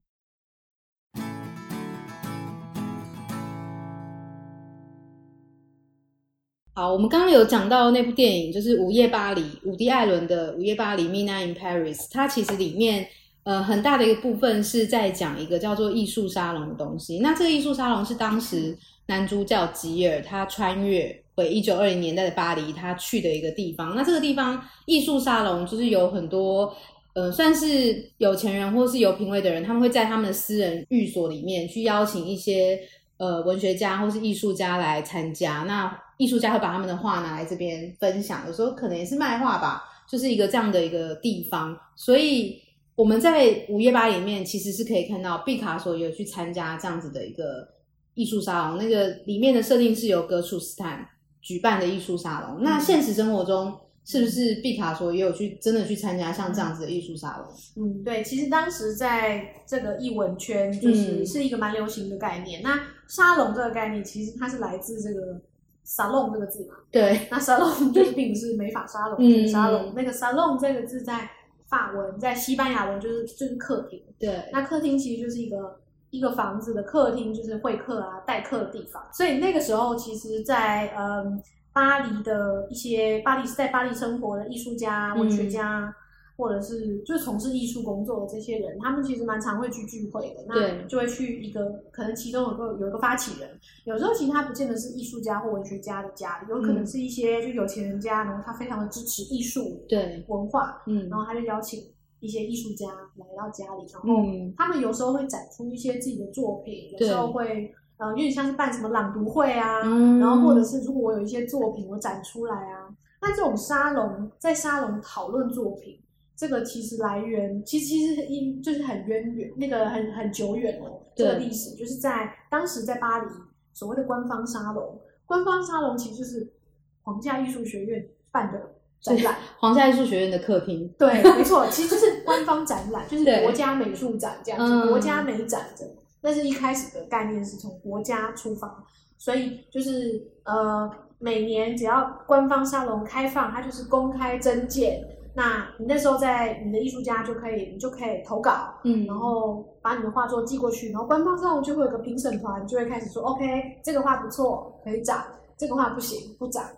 好，我们刚刚有讲到那部电影，就是《午夜巴黎》，伍迪·艾伦的《午夜巴黎》（Midnight in Paris）。它其实里面呃很大的一个部分是在讲一个叫做艺术沙龙的东西。那这个艺术沙龙是当时男主角吉尔他穿越回一九二零年代的巴黎，他去的一个地方。那这个地方艺术沙龙就是有很多。呃，算是有钱人或是有品味的人，他们会在他们的私人寓所里面去邀请一些呃文学家或是艺术家来参加。那艺术家会把他们的画拿来这边分享，有时候可能也是卖画吧，就是一个这样的一个地方。所以我们在午夜吧里面其实是可以看到毕卡索有去参加这样子的一个艺术沙龙，那个里面的设定是由格楚斯坦举办的艺术沙龙。那现实生活中是不是毕卡索也有去真的去参加像这样子的艺术沙龙？嗯，对，其实当时在这个艺文圈，就是嗯是一个蛮流行的概念。那沙龙这个概念，其实它是来自这个 salon 这个字嘛。对，那 salon 就是并不是美发沙龙，嗯沙龙。那个 salon 这个字在法文，在西班牙文就是就是客厅。对，那客厅其实就是一个一个房子的客厅，就是会客啊、待客的地方。所以那个时候，其实在，嗯巴黎的一些巴黎在巴黎生活的艺术家、嗯文学家，或者是就是从事艺术工作的这些人，他们其实蛮常会去聚会的。对那就会去一个可能其中有个有一个发起人，有时候其实他不见得是艺术家或文学家的家里，有可能嗯是一些就有钱人家，然后他非常的支持艺术对，文化，嗯然后他就邀请一些艺术家来到家里，然后嗯，他们有时候会展出一些自己的作品，有时候会呃有点像是办什么朗读会啊，嗯。然后或者是如果我有一些作品我展出来啊，那这种沙龙在沙龙讨论作品，这个其实来源其实其实一就是很渊源，那个很很久远哦，这个历史就是在当时在巴黎所谓的官方沙龙，官方沙龙其实就是皇家艺术学院办的展览。皇家艺术学院的客厅，对，没错，其实就是官方展览，就是国家美术展这样子，嗯国家美展这。但是一开始的概念是从国家出发，所以就是呃，每年只要官方沙龙开放，它就是公开征件。那你那时候在你的艺术家就可以，你就可以投稿，嗯然后把你的画作寄过去，然后官方沙龙就会有个评审团，就会开始说，OK，这个画不错，可以展；这个画不行，不展。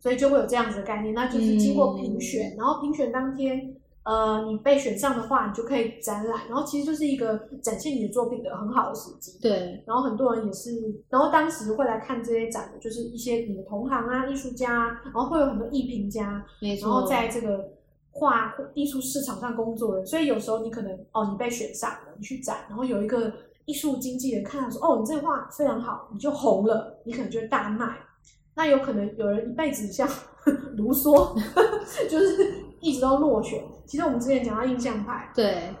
所以就会有这样子的概念，那就是经过评选，然后评选当天，呃，你被选上的话，你就可以展览，然后其实就是一个展现你的作品的很好的时机。对，然后很多人也是，然后当时会来看这些展的，就是一些你的同行啊、艺术家，然后会有很多艺评家，没错，然后在这个画艺术市场上工作的，所以有时候你可能哦，你被选上了，你去展，然后有一个艺术经纪人看到说，哦，你这画非常好，你就红了，你可能就会大卖。那有可能有人一辈子像 卢梭，就是一直都落选。其实我们之前讲到印象派，对，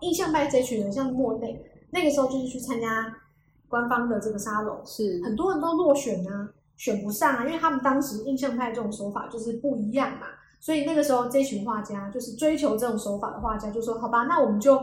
印象派这群人像莫内，那个时候就是去参加官方的这个沙龙，是，很多人都落选啊，选不上啊，因为他们当时印象派这种手法就是不一样嘛，所以那个时候这群画家就是追求这种手法的画家就说，好吧，那我们就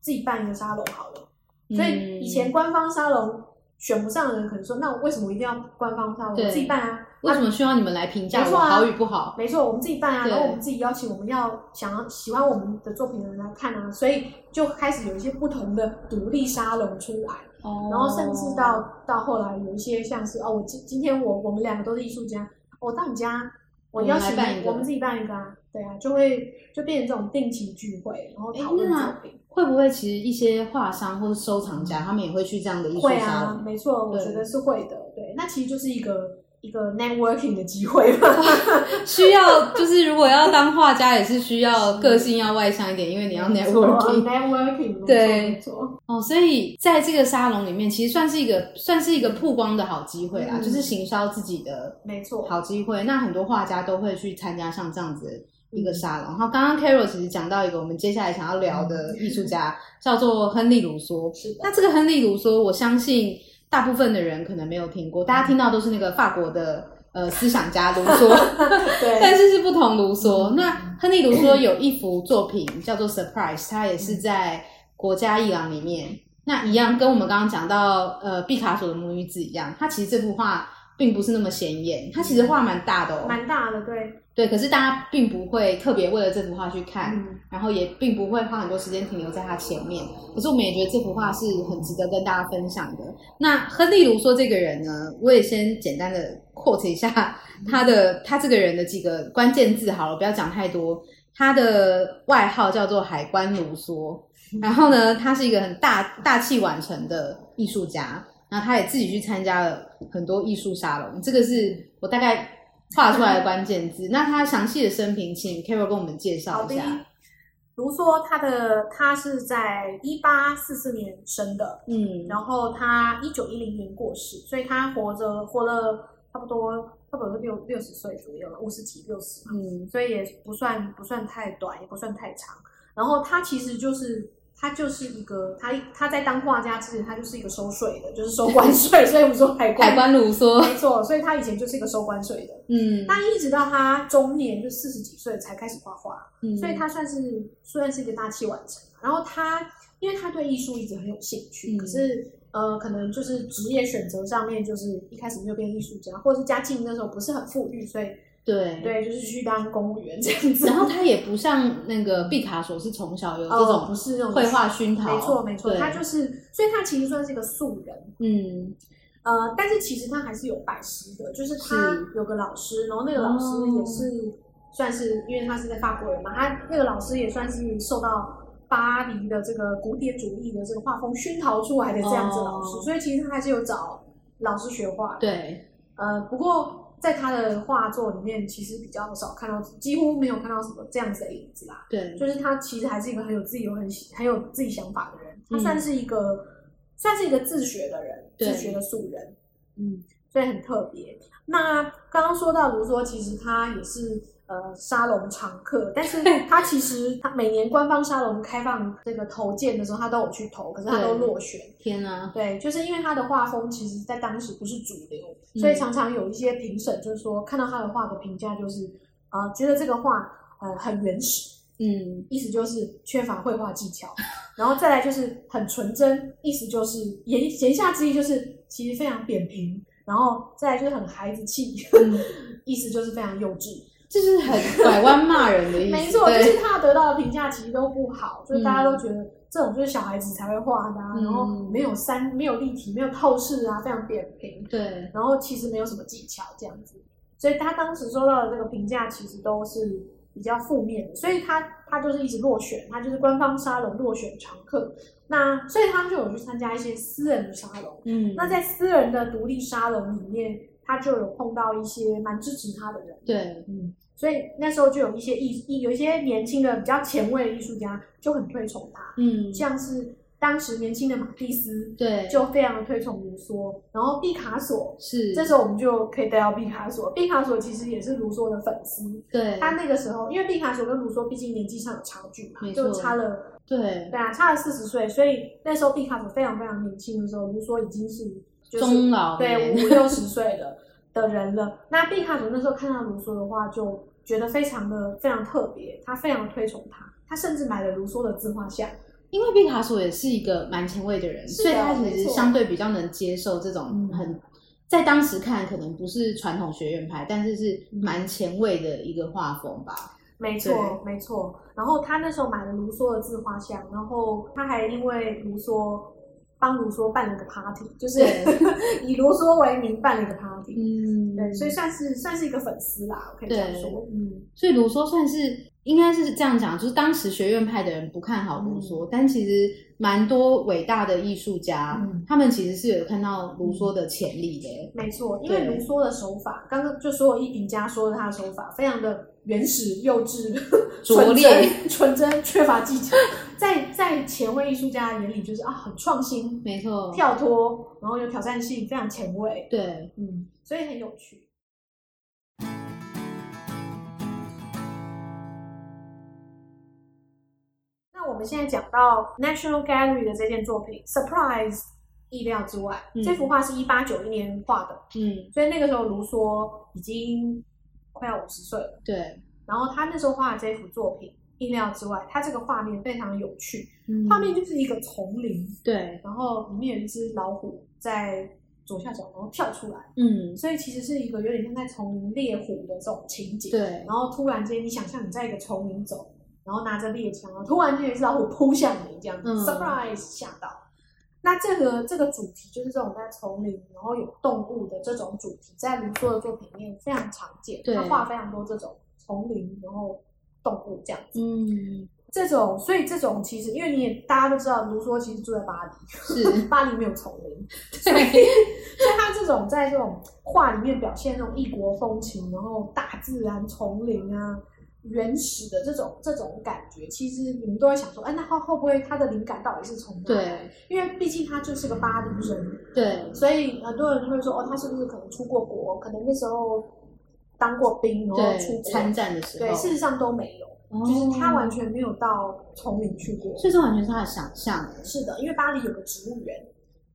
自己办一个沙龙好了。所以以前官方沙龙选不上的人可能说，那我为什么我一定要官方沙龙？对我自己办啊。为什么需要你们来评价我没错啊好与不好？没错，我们自己办啊，然后我们自己邀请我们要想要喜欢我们的作品的人来看啊，所以就开始有一些不同的独立沙龙出来。哦然后甚至到到后来有一些像是哦，我今今天我我们两个都是艺术家，我到你家，我邀请你我们自己办一个啊，对啊，就会就变成这种定期聚会，然后讨论那作品。会不会其实一些画商或者收藏家，他们也会去这样的艺术沙会啊，龙？没错，我对觉得是会的。对，那其实就是一个一个 networking 的机会吧。需要就是如果要当画家，也是需要个性要外向一点，因为你要 networking。networking，对没错，哦，所以在这个沙龙里面，其实算是一个算是一个曝光的好机会啦，嗯就是行销自己的没错。好机会。那很多画家都会去参加像这样子的一个沙龙。然后刚刚 Carol 其实讲到一个我们接下来想要聊的艺术家，叫做亨利·卢梭。是的，那这个亨利·卢梭，我相信大部分的人可能没有听过，大家听到都是那个法国的呃思想家卢梭，对，但是是不同卢梭。那亨利卢梭有一幅作品叫做《Surprise》，它也是在国家艺廊里面。那一样跟我们刚刚讲到呃毕卡索的母女子一样，它其实这幅画并不是那么显眼，它其实画蛮大的哦，蛮大的，对，对。可是大家并不会特别为了这幅画去看，嗯然后也并不会花很多时间停留在它前面。可是我们也觉得这幅画是很值得跟大家分享的。那亨利卢梭这个人呢，我也先简单的 quote 一下他的他这个人的几个关键字好了，不要讲太多。他的外号叫做海关卢梭，然后呢，他是一个很大大器晚成的艺术家，然后他也自己去参加了很多艺术沙龙，这个是我大概画出来的关键字。那他详细的生平，请 Carol 跟我们介绍一下。。卢梭他的他是在一八四四年生的，嗯，然后他一九一零年过世，所以他活着活了差不多差不多六六十岁左右了，五十几六十嘛，嗯所以也不算不算太短，也不算太长。然后他其实就是他就是一个他他在当画家之前，他就是一个收税的，就是收关税，所以我们说海关海关卢梭，没错，所以他以前就是一个收关税的。嗯，那一直到他中年，就四十几岁才开始画画，嗯所以他算是算是一个大器晚成。然后他，因为他对艺术一直很有兴趣，嗯可是呃，可能就是职业选择上面，就是一开始没有变艺术家，或者是家境那时候不是很富裕，所以对。对，就是去当公务员这样子。然后他也不像那个毕卡索是从小有这哦，种不是那种绘画熏陶，没错没错，他就是，所以他其实算是一个素人。嗯呃，但是其实他还是有拜师的，就是他有个老师，然后那个老师也是、算是，因为他是在法国人嘛，他那个老师也算是受到巴黎的这个古典主义的这个画风熏陶出来的这样子老师，哦所以其实他还是有找老师学画。对，呃，不过在他的画作里面，其实比较少看到，几乎没有看到什么这样子的影子啦。对，就是他其实还是一个很有自己有很很有自己想法的人，他嗯。算是一个、算是一个自学的人，自学的素人，嗯。所以很特别。那刚刚说到卢梭，其实他也是呃沙龙常客，但是 他其实他每年官方沙龙开放这个投件的时候，他都有去投，可是他都落选。天啊，对，就是因为他的画风其实在当时不是主流，嗯所以常常有一些评审就是说看到他的画的评价就是呃觉得这个画呃很原始。嗯意思就是缺乏绘画技巧，然后再来就是很纯真，意思就是言言下之意就是其实非常扁平，然后再来就是很孩子气，嗯，意思就是非常幼稚。就是很拐弯骂人的意思，没错，就是他得到的评价其实都不好，就是大家都嗯觉得这种就是小孩子才会画的、啊，嗯。然后没有三没有立体，没有透视啊，非常扁平，对，然后其实没有什么技巧这样子，所以他当时收到的这个评价其实都是比较负面的，所以他他就是一直落选，他就是官方沙龙落选常客。那所以他就有去参加一些私人的沙龙，嗯，那在私人的独立沙龙里面，他就有碰到一些蛮支持他的人，对，嗯，所以那时候就有一些艺艺有一些年轻的比较前卫的艺术家就很推崇他，嗯，像是当时年轻的马蒂斯对，就非常的推崇卢梭，然后毕卡索是这时候我们就可以带到毕卡索。毕卡索其实也是卢梭的粉丝，对，他那个时候因为毕卡索跟卢梭毕竟年纪上有差距嘛就差了对对啊，差了四十岁，所以那时候毕卡索非常非常年轻的时候，卢梭已经是就是中老对五六十岁了的人了。那毕卡索那时候看到卢梭的话，就觉得非常的非常特别，他非常推崇他，他甚至买了卢梭的自画像。因为毕卡索也是一个蛮前卫的人，的所以他其实相对比较能接受这种嗯很。在当时看，可能不是传统学院派，但是是嗯蛮前卫的一个画风吧。没错，没错。然后他那时候买了卢梭的自画像，然后他还因为卢梭帮卢梭办了个 party，就是 以卢梭为名办了一个 party。嗯对，所以算是算是一个粉丝啦，我可以这样说。嗯，所以卢梭算是应该是这样讲，就是当时学院派的人不看好卢梭，但其实蛮多伟大的艺术家，嗯他们其实是有看到卢梭的潜力的。没错，因为卢梭的手法，刚刚就所有艺评家说的他的手法非常的原始、幼稚、拙劣纯真、纯真，缺乏技巧。在在前卫艺术家的眼里，就是啊，很创新、没错，跳脱，然后有挑战性，非常前卫。对，嗯，所以很有趣。们现在讲到 National Gallery 的这件作品《Surprise》，意料之外。嗯这幅画是一八九一年画的，嗯，所以那个时候卢梭已经快要五十岁了。对，然后他那时候画的这幅作品，意料之外，他这个画面非常有趣。嗯画面就是一个丛林，对，然后里面有一只老虎在左下角，然后跳出来，嗯，所以其实是一个有点像在丛林猎虎的这种情景。对然，后突然间，你想象你在一个丛林走，然后拿着猎枪，然后突然间有一只老虎扑向你，这样子、嗯 surprise 吓到。那这个这个主题就是这种在丛林，然后有动物的这种主题，在卢梭的作品里面非常常见。他画非常多这种丛林，然后动物这样子。嗯，这种，所以这种其实，因为你也大家都知道，卢梭其实住在巴黎，是，巴黎没有丛林，所以对，所以他这种在这种画里面表现那种异国风情，然后大自然、丛林啊、原始的这种这种感觉，其实你们都会想说，哎，那他会不会他的灵感到底是从哪？，对，因为毕竟他就是个巴黎人，对，所以很多人就会说，哦，他是不是可能出过国？可能那时候当过兵，然后出参战的时候，对，事实上都没有，哦就是他完全没有到丛林去过。所以这完全是他的想象是的，因为巴黎有个植物园，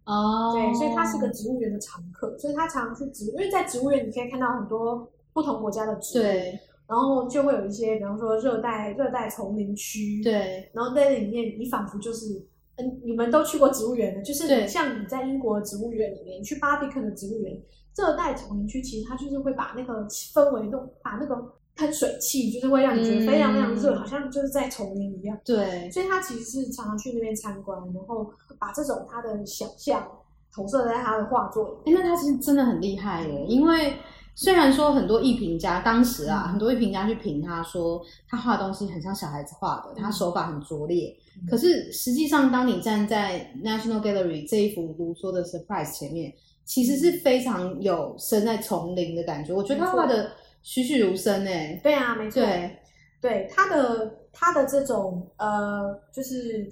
哦，对，所以他是个植物园的常客，所以他常去植，因为在植物园你可以看到很多不同国家的植物，，对然后就会有一些，比方说热带热带丛林区，，对然后在里面你仿佛就是，嗯，你们都去过植物园的，就是像你在英国的植物园里面，你去巴比肯的植物园，热带丛林区其实它就是会把那个氛围都把那个喷水器，就是会让你觉得非常非常热，嗯好像就是在丛林一样。对，所以他其实是常常去那边参观，然后把这种他的想象投射在他的画作里哎，那他是真的很厉害耶，因为虽然说很多艺评家当时啊，嗯很多艺评家去评他说他画的东西很像小孩子画的，他嗯手法很拙劣。嗯可是实际上，当你站在 National Gallery 这一幅卢梭的 Surprise 前面，其实是非常有身在丛林的感觉。我觉得他画的栩栩如生哎。对啊，没错，对，对他的他的这种呃，就是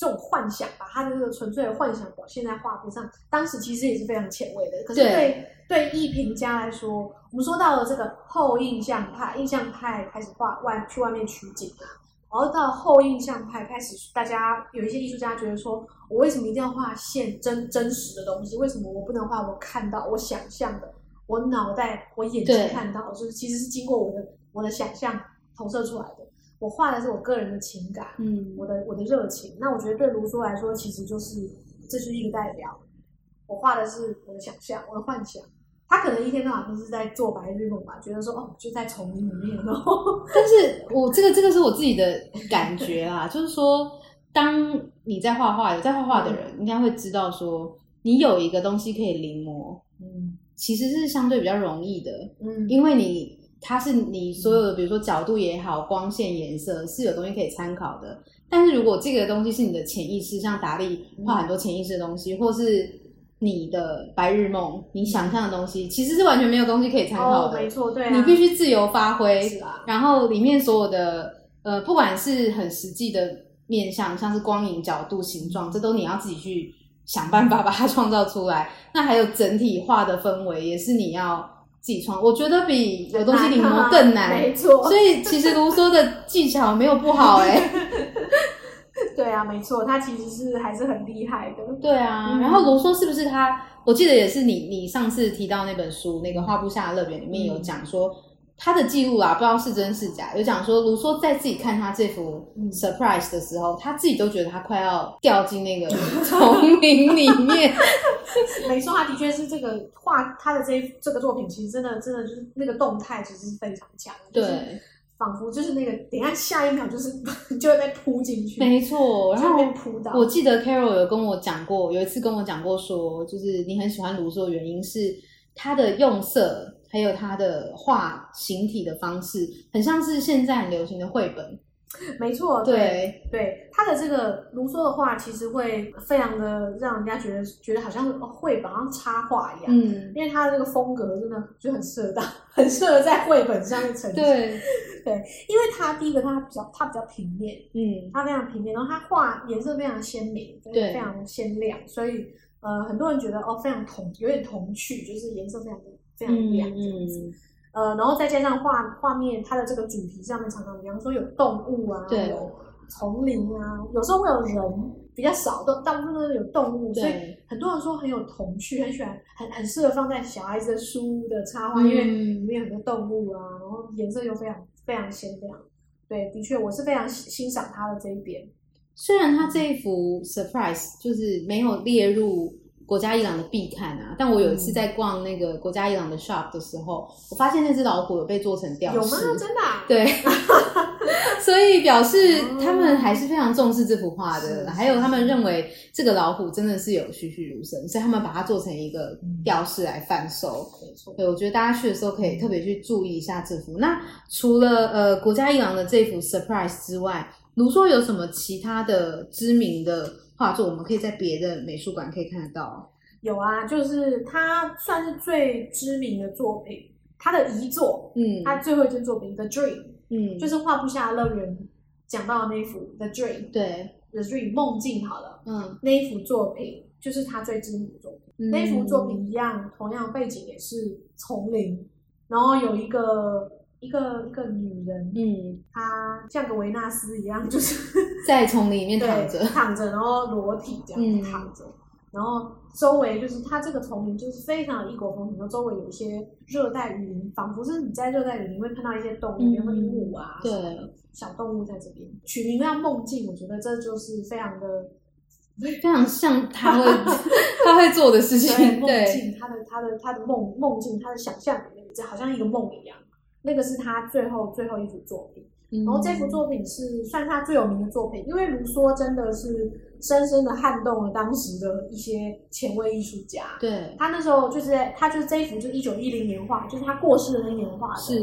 这种幻想把，他的这个纯粹的幻想表现在画布上，当时其实也是非常前卫的。可是对对对艺评家来说，我们说到了这个后印象派，印象派开始画外去外面取景啊。然后到后印象派开始，大家有一些艺术家觉得说，我为什么一定要画现真真实的东西？为什么我不能画我看到、我想象的、我脑袋、我眼睛看到，就是其实是经过我的我的想象投射出来的。我画的是我个人的情感，嗯，我的我的热情。那我觉得对卢梭来说，其实就是这就是一个代表。我画的是我的想象，我的幻想。他可能一天到晚都是在做白日梦吧，觉得说哦，就在丛林里面，然 后但是我这个这个是我自己的感觉啦，就是说，当你在画画，有在画画的人应该会知道说，你有一个东西可以临摹，嗯其实是相对比较容易的，嗯，因为你它是你所有的，比如说角度也好，光线、颜色是有东西可以参考的。但是如果这个东西是你的潜意识，像达利画很多潜意识的东西，或是你的白日梦，你想象的东西，其实是完全没有东西可以参考哦，的。没错，对啊，你必须自由发挥。是啊，然后里面所有的呃，不管是很实际的面向，像是光影、角度、形状，这都你要自己去想办法把它创造出来。那还有整体画的氛围，也是你要自己创。我觉得比有东西临摹更难。没错，所以其实卢梭的技巧没有不好哎、对啊，没错，他其实是还是很厉害的。对啊，嗯然后卢梭是不是他？我记得也是你你上次提到那本书，那个画布下的乐园里面有讲说。他的记录啊，不知道是真是假，有讲说卢梭在自己看他这幅嗯 surprise 的时候，他自己都觉得他快要掉进那个 丛林里面。没错，他的确是这个画他的这一这个作品，其实真的真的就是那个动态其实是非常强的，就是对，仿佛就是那个等一下下一秒就是 就会被扑进去，没错。然就后扑到。我记得 Carol 有跟我讲过，有一次跟我讲过说，就是你很喜欢卢梭的原因是他的用色，还有他的画形体的方式，很像是现在很流行的绘本。没错，对对，他的这个卢梭的画其实会非常的让人家觉得觉得好像绘本，好像插画一样。嗯，因为他的这个风格真的就很适合当，很适合在绘本上面呈现。，对，因为他第一个他比较他比较平面，嗯，他非常平面，然后他画颜色非常鲜明，对非常鲜亮，所以呃很多人觉得哦非常童，有点童趣，就是颜色非常的非常嗯亮这样子。嗯，呃，然后再加上画画面它的这个主题上面常常，比方说有动物啊，有丛林啊，有时候会有人比较少，都大部分都是有动物，所以，很多人说很有童趣，很喜欢，很很适合放在小孩子的书的插画，嗯因为里面有很多动物啊，然后颜色又非常非常鲜亮。对，的确，我是非常欣欣赏他的这一点。虽然他这一幅 surprise 就是没有列入国家伊朗的必看啊，但我有一次在逛那个国家伊朗的 shop 的时候，我发现那只老虎有被做成吊有吗？饰，真的、啊？对，所以表示他们还是非常重视这幅画的，是还有他们认为这个老虎真的是有栩栩如生，所以他们把它做成一个吊饰来贩售。没错。对，我觉得大家去的时候可以特别去注意一下这幅。那除了呃国家伊朗的这幅 surprise 之外，卢梭有什么其他的知名的画作，我们可以在别的美术馆可以看得到？有啊，就是他算是最知名的作品，他的遗作，嗯，他最后一件作品《The Dream》，嗯，就是画不下乐园讲到的那一幅《The Dream》，《对，The Dream》梦境好了，嗯，那一幅作品就是他最知名的作品。那一幅作品一样，同样背景也是丛林，然后有一个一个一个女人，嗯，她像个维纳斯一样，就是 在丛林里面躺着，躺着，然后裸体这样嗯。子躺着，然后周围就是它这个丛林就是非常的异国风情，然后周围有一些热带雨林，仿佛是你在热带雨林会看到一些动物，嗯比如说鹦鹉啊，对小动物在这边，取名叫梦境，我觉得这就是非常的非常像他会 他会做的事对情，梦，境，他的他的他的梦梦境，他的想象里面，就好像一个梦一样。那个是他最后最后一幅作品，然然后这幅作品是算他最有名的作品，因为卢梭真的是深深的撼动了当时的一些前卫艺术家。对，他那时候就是他就是这一幅就是一九一零年画，就是他过世的那年画的。是，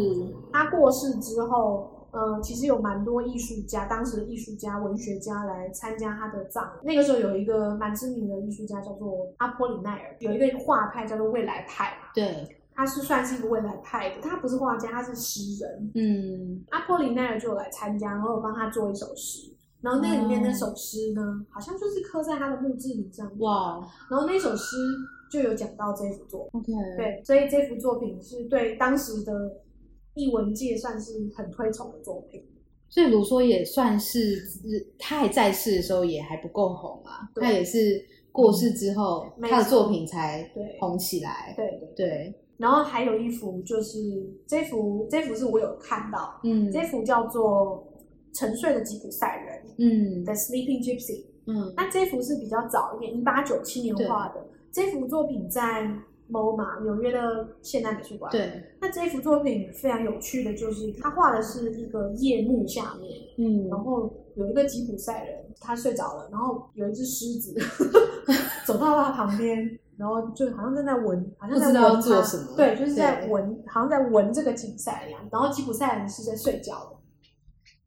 他过世之后，呃，其实有蛮多艺术家，当时的艺术家、文学家来参加他的葬礼。那个时候有一个蛮知名的艺术家叫做阿波里奈尔，有一个画派叫做未来派嘛，对，他是算是一个未来派的，他不是画家，他是诗人。嗯，阿波里奈尔就有来参加，然后我帮他做一首诗。然后那里面那首诗呢，好像就是刻在他的墓志铭上面。哇然后那首诗就有讲到这幅作品。，OK，，对，所以这幅作品是对当时的艺文界算是很推崇的作品。所以卢梭也算是他还在世的时候也还不够红啊，对他也是过世之后他的作品才对红起来，对对。对，然后还有一幅就是这幅，这幅是我有看到，嗯这幅叫做《沉睡的吉普赛人》嗯 （The Sleeping Gypsy）。嗯，那这幅是比较早一点，一八九七年画的。这幅作品在 MoMA 纽约的现代美术馆。。对，那这幅作品非常有趣的就是，他画的是一个夜幕下面，嗯然后有一个吉普赛人，他睡着了，然后有一只狮子 走到他旁边，然后就好像正在闻，好像在不知道闻什么对，就是在闻，好像在闻这个吉普赛人一样。然后吉普赛人是在睡觉的，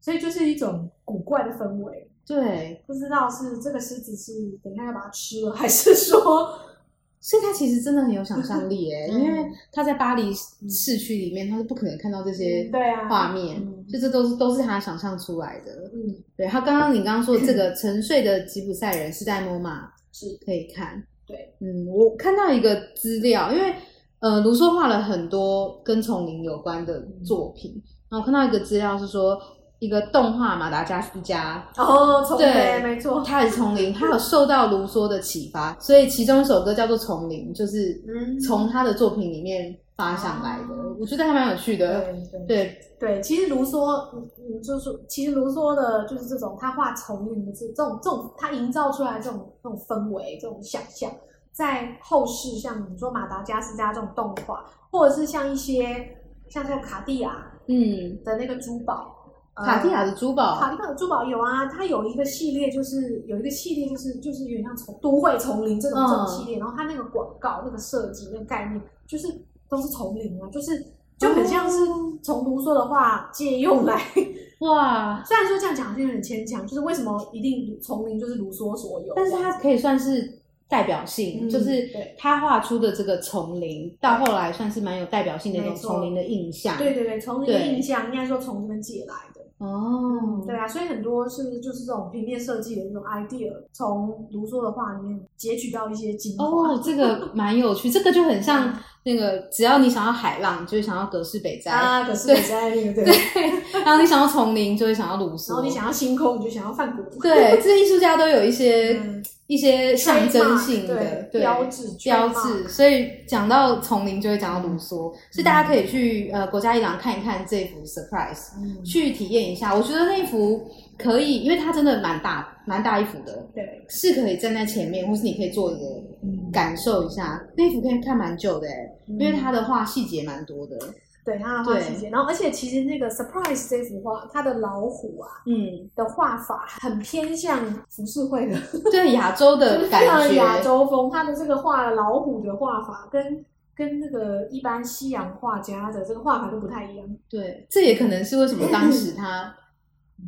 所以就是一种古怪的氛围。对，不知道是这个狮子是等一下要把它吃了，还是说 所以他其实真的很有想象力耶，嗯因为他在巴黎市区里面，他是不可能看到这些对啊画面，嗯就这都是都是他想象出来的。嗯对他刚刚你刚刚说这个 沉睡的吉普赛人是在 MoMA 是可以看，对，嗯，我看到一个资料，因为呃，卢梭画了很多跟丛林有关的作品，然后我看到一个资料是说，一个动画马达加斯加，哦，从对对，没错，它也是丛林，它有受到卢梭的启发，所以其中一首歌叫做《丛林》，就是嗯。从他的作品里面发想来的，哦我觉得还蛮有趣的。对对。对，对，其实卢梭，嗯嗯，就是其实卢梭的就是这种他画丛林的这这种这种他营造出来这种这种氛围、这种想象，在后世像你说马达加斯加这种动画，或者是像一些像这种卡地亚嗯，的那个珠宝，呃卡地亚的珠宝，卡地亚的珠宝有啊，它有一个系列，就是有一个系列，就是就是有点像丛都会丛林这种、嗯。这种系列，然后它那个广告、那个设计、那个概念，就是都是丛林啊，就是就很像是哦从卢梭的话借用来。哇！虽然说这样讲好像有点牵强，就是为什么一定丛林就是卢梭所有？但是它可以算是代表性，嗯就是对他画出的这个丛林，到后来算是蛮有代表性的一种丛林的印象。对对对，从林的印象应该说从这边借来的。哦，对啊，所以很多是就是这种平面设计的这种 idea，从卢梭的画里面截取到一些精华。哦，这个蛮有趣，这个就很像 那个只要你想要海浪，就会想要格式北斋啊，格式北斋那个对，然后你想要丛林，就会想要卢梭，然后你想要星空，你就想要梵谷，对，这些艺术家都有一些、嗯一些象征性的标志标志，所以讲到丛林就会讲到卢梭，所以大家可以去呃国家一廊看一看这幅 surprise，、嗯。去体验一下。我觉得那幅可以，因为它真的蛮大蛮大一幅的，对，是可以站在前面，或是你可以坐着嗯感受一下。那一幅可以看蛮久的因为它的画细节蛮多的。对他的画细节，然后而且其实那个 surprise 这幅画，它的老虎啊嗯，的画法很偏向浮世绘的，对亚洲的 感觉，亚洲风。他的这个画老虎的画法跟跟那个一般西洋画家的这个画法都不太一样。对，这也可能是为什么当时他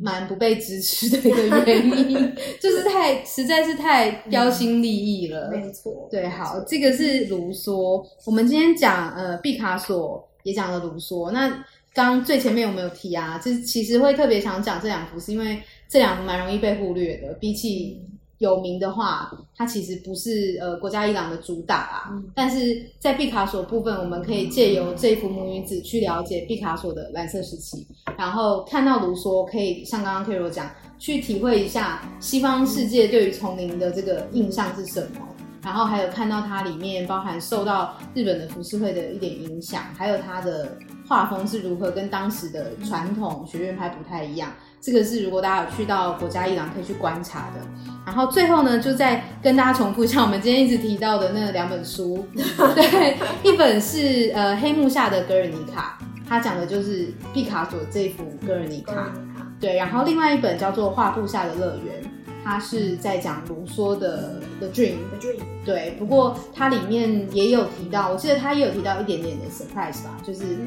蛮不被支持的一个原因，就是太实在是太标新立异了。没错，对，好，这个是卢梭。我们今天讲呃毕卡索，也讲了卢梭。那刚最前面有没有提啊？就是其实会特别想讲这两幅，是因为这两幅蛮容易被忽略的。比起有名的话，它其实不是呃国家伊朗的主打啊。嗯但是在毕卡索部分，我们可以借由这幅母女子去了解毕卡索的蓝色时期，然后看到卢梭，可以像刚刚 Karo 讲，去体会一下西方世界对于丛林的这个印象是什么。然后还有看到它里面包含受到日本的浮世绘的一点影响，还有它的画风是如何跟当时的传统学院派不太一样。这个是如果大家有去到国家伊朗可以去观察的。然后最后呢，就再跟大家重复一下我们今天一直提到的那两本书，对，一本是呃黑幕下的格尔尼卡，它讲的就是毕卡索这幅格尔尼卡，嗯，对，然后另外一本叫做画布下的乐园，它是在讲卢梭的《The Dream》。The dream，对，不过它里面也有提到，我记得它也有提到一点点的 surprise 吧，就是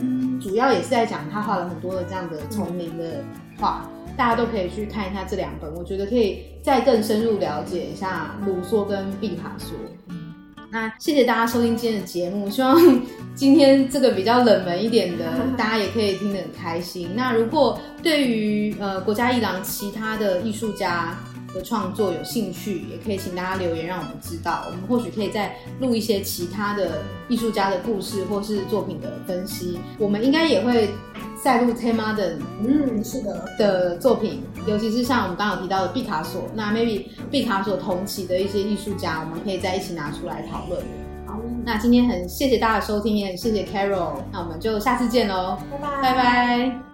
主要也是在讲他画了很多的这样的丛林的画，大家都可以去看一下这两本，我觉得可以再更深入了解一下卢梭跟毕卡索。那谢谢大家收听今天的节目，希望今天这个比较冷门一点的，大家也可以听得很开心。那如果对于呃国家一郎其他的艺术家的创作有兴趣，也可以请大家留言让我们知道，我们或许可以再录一些其他的艺术家的故事或是作品的分析。我们应该也会再录 t e m a 的嗯，是的，的作品，尤其是像我们刚刚有提到的毕卡索，那 maybe 毕卡索同期的一些艺术家，我们可以在一起拿出来讨论。好，那今天很谢谢大家的收听，也很谢谢 Carol，那我们就下次见喽，拜拜，拜拜。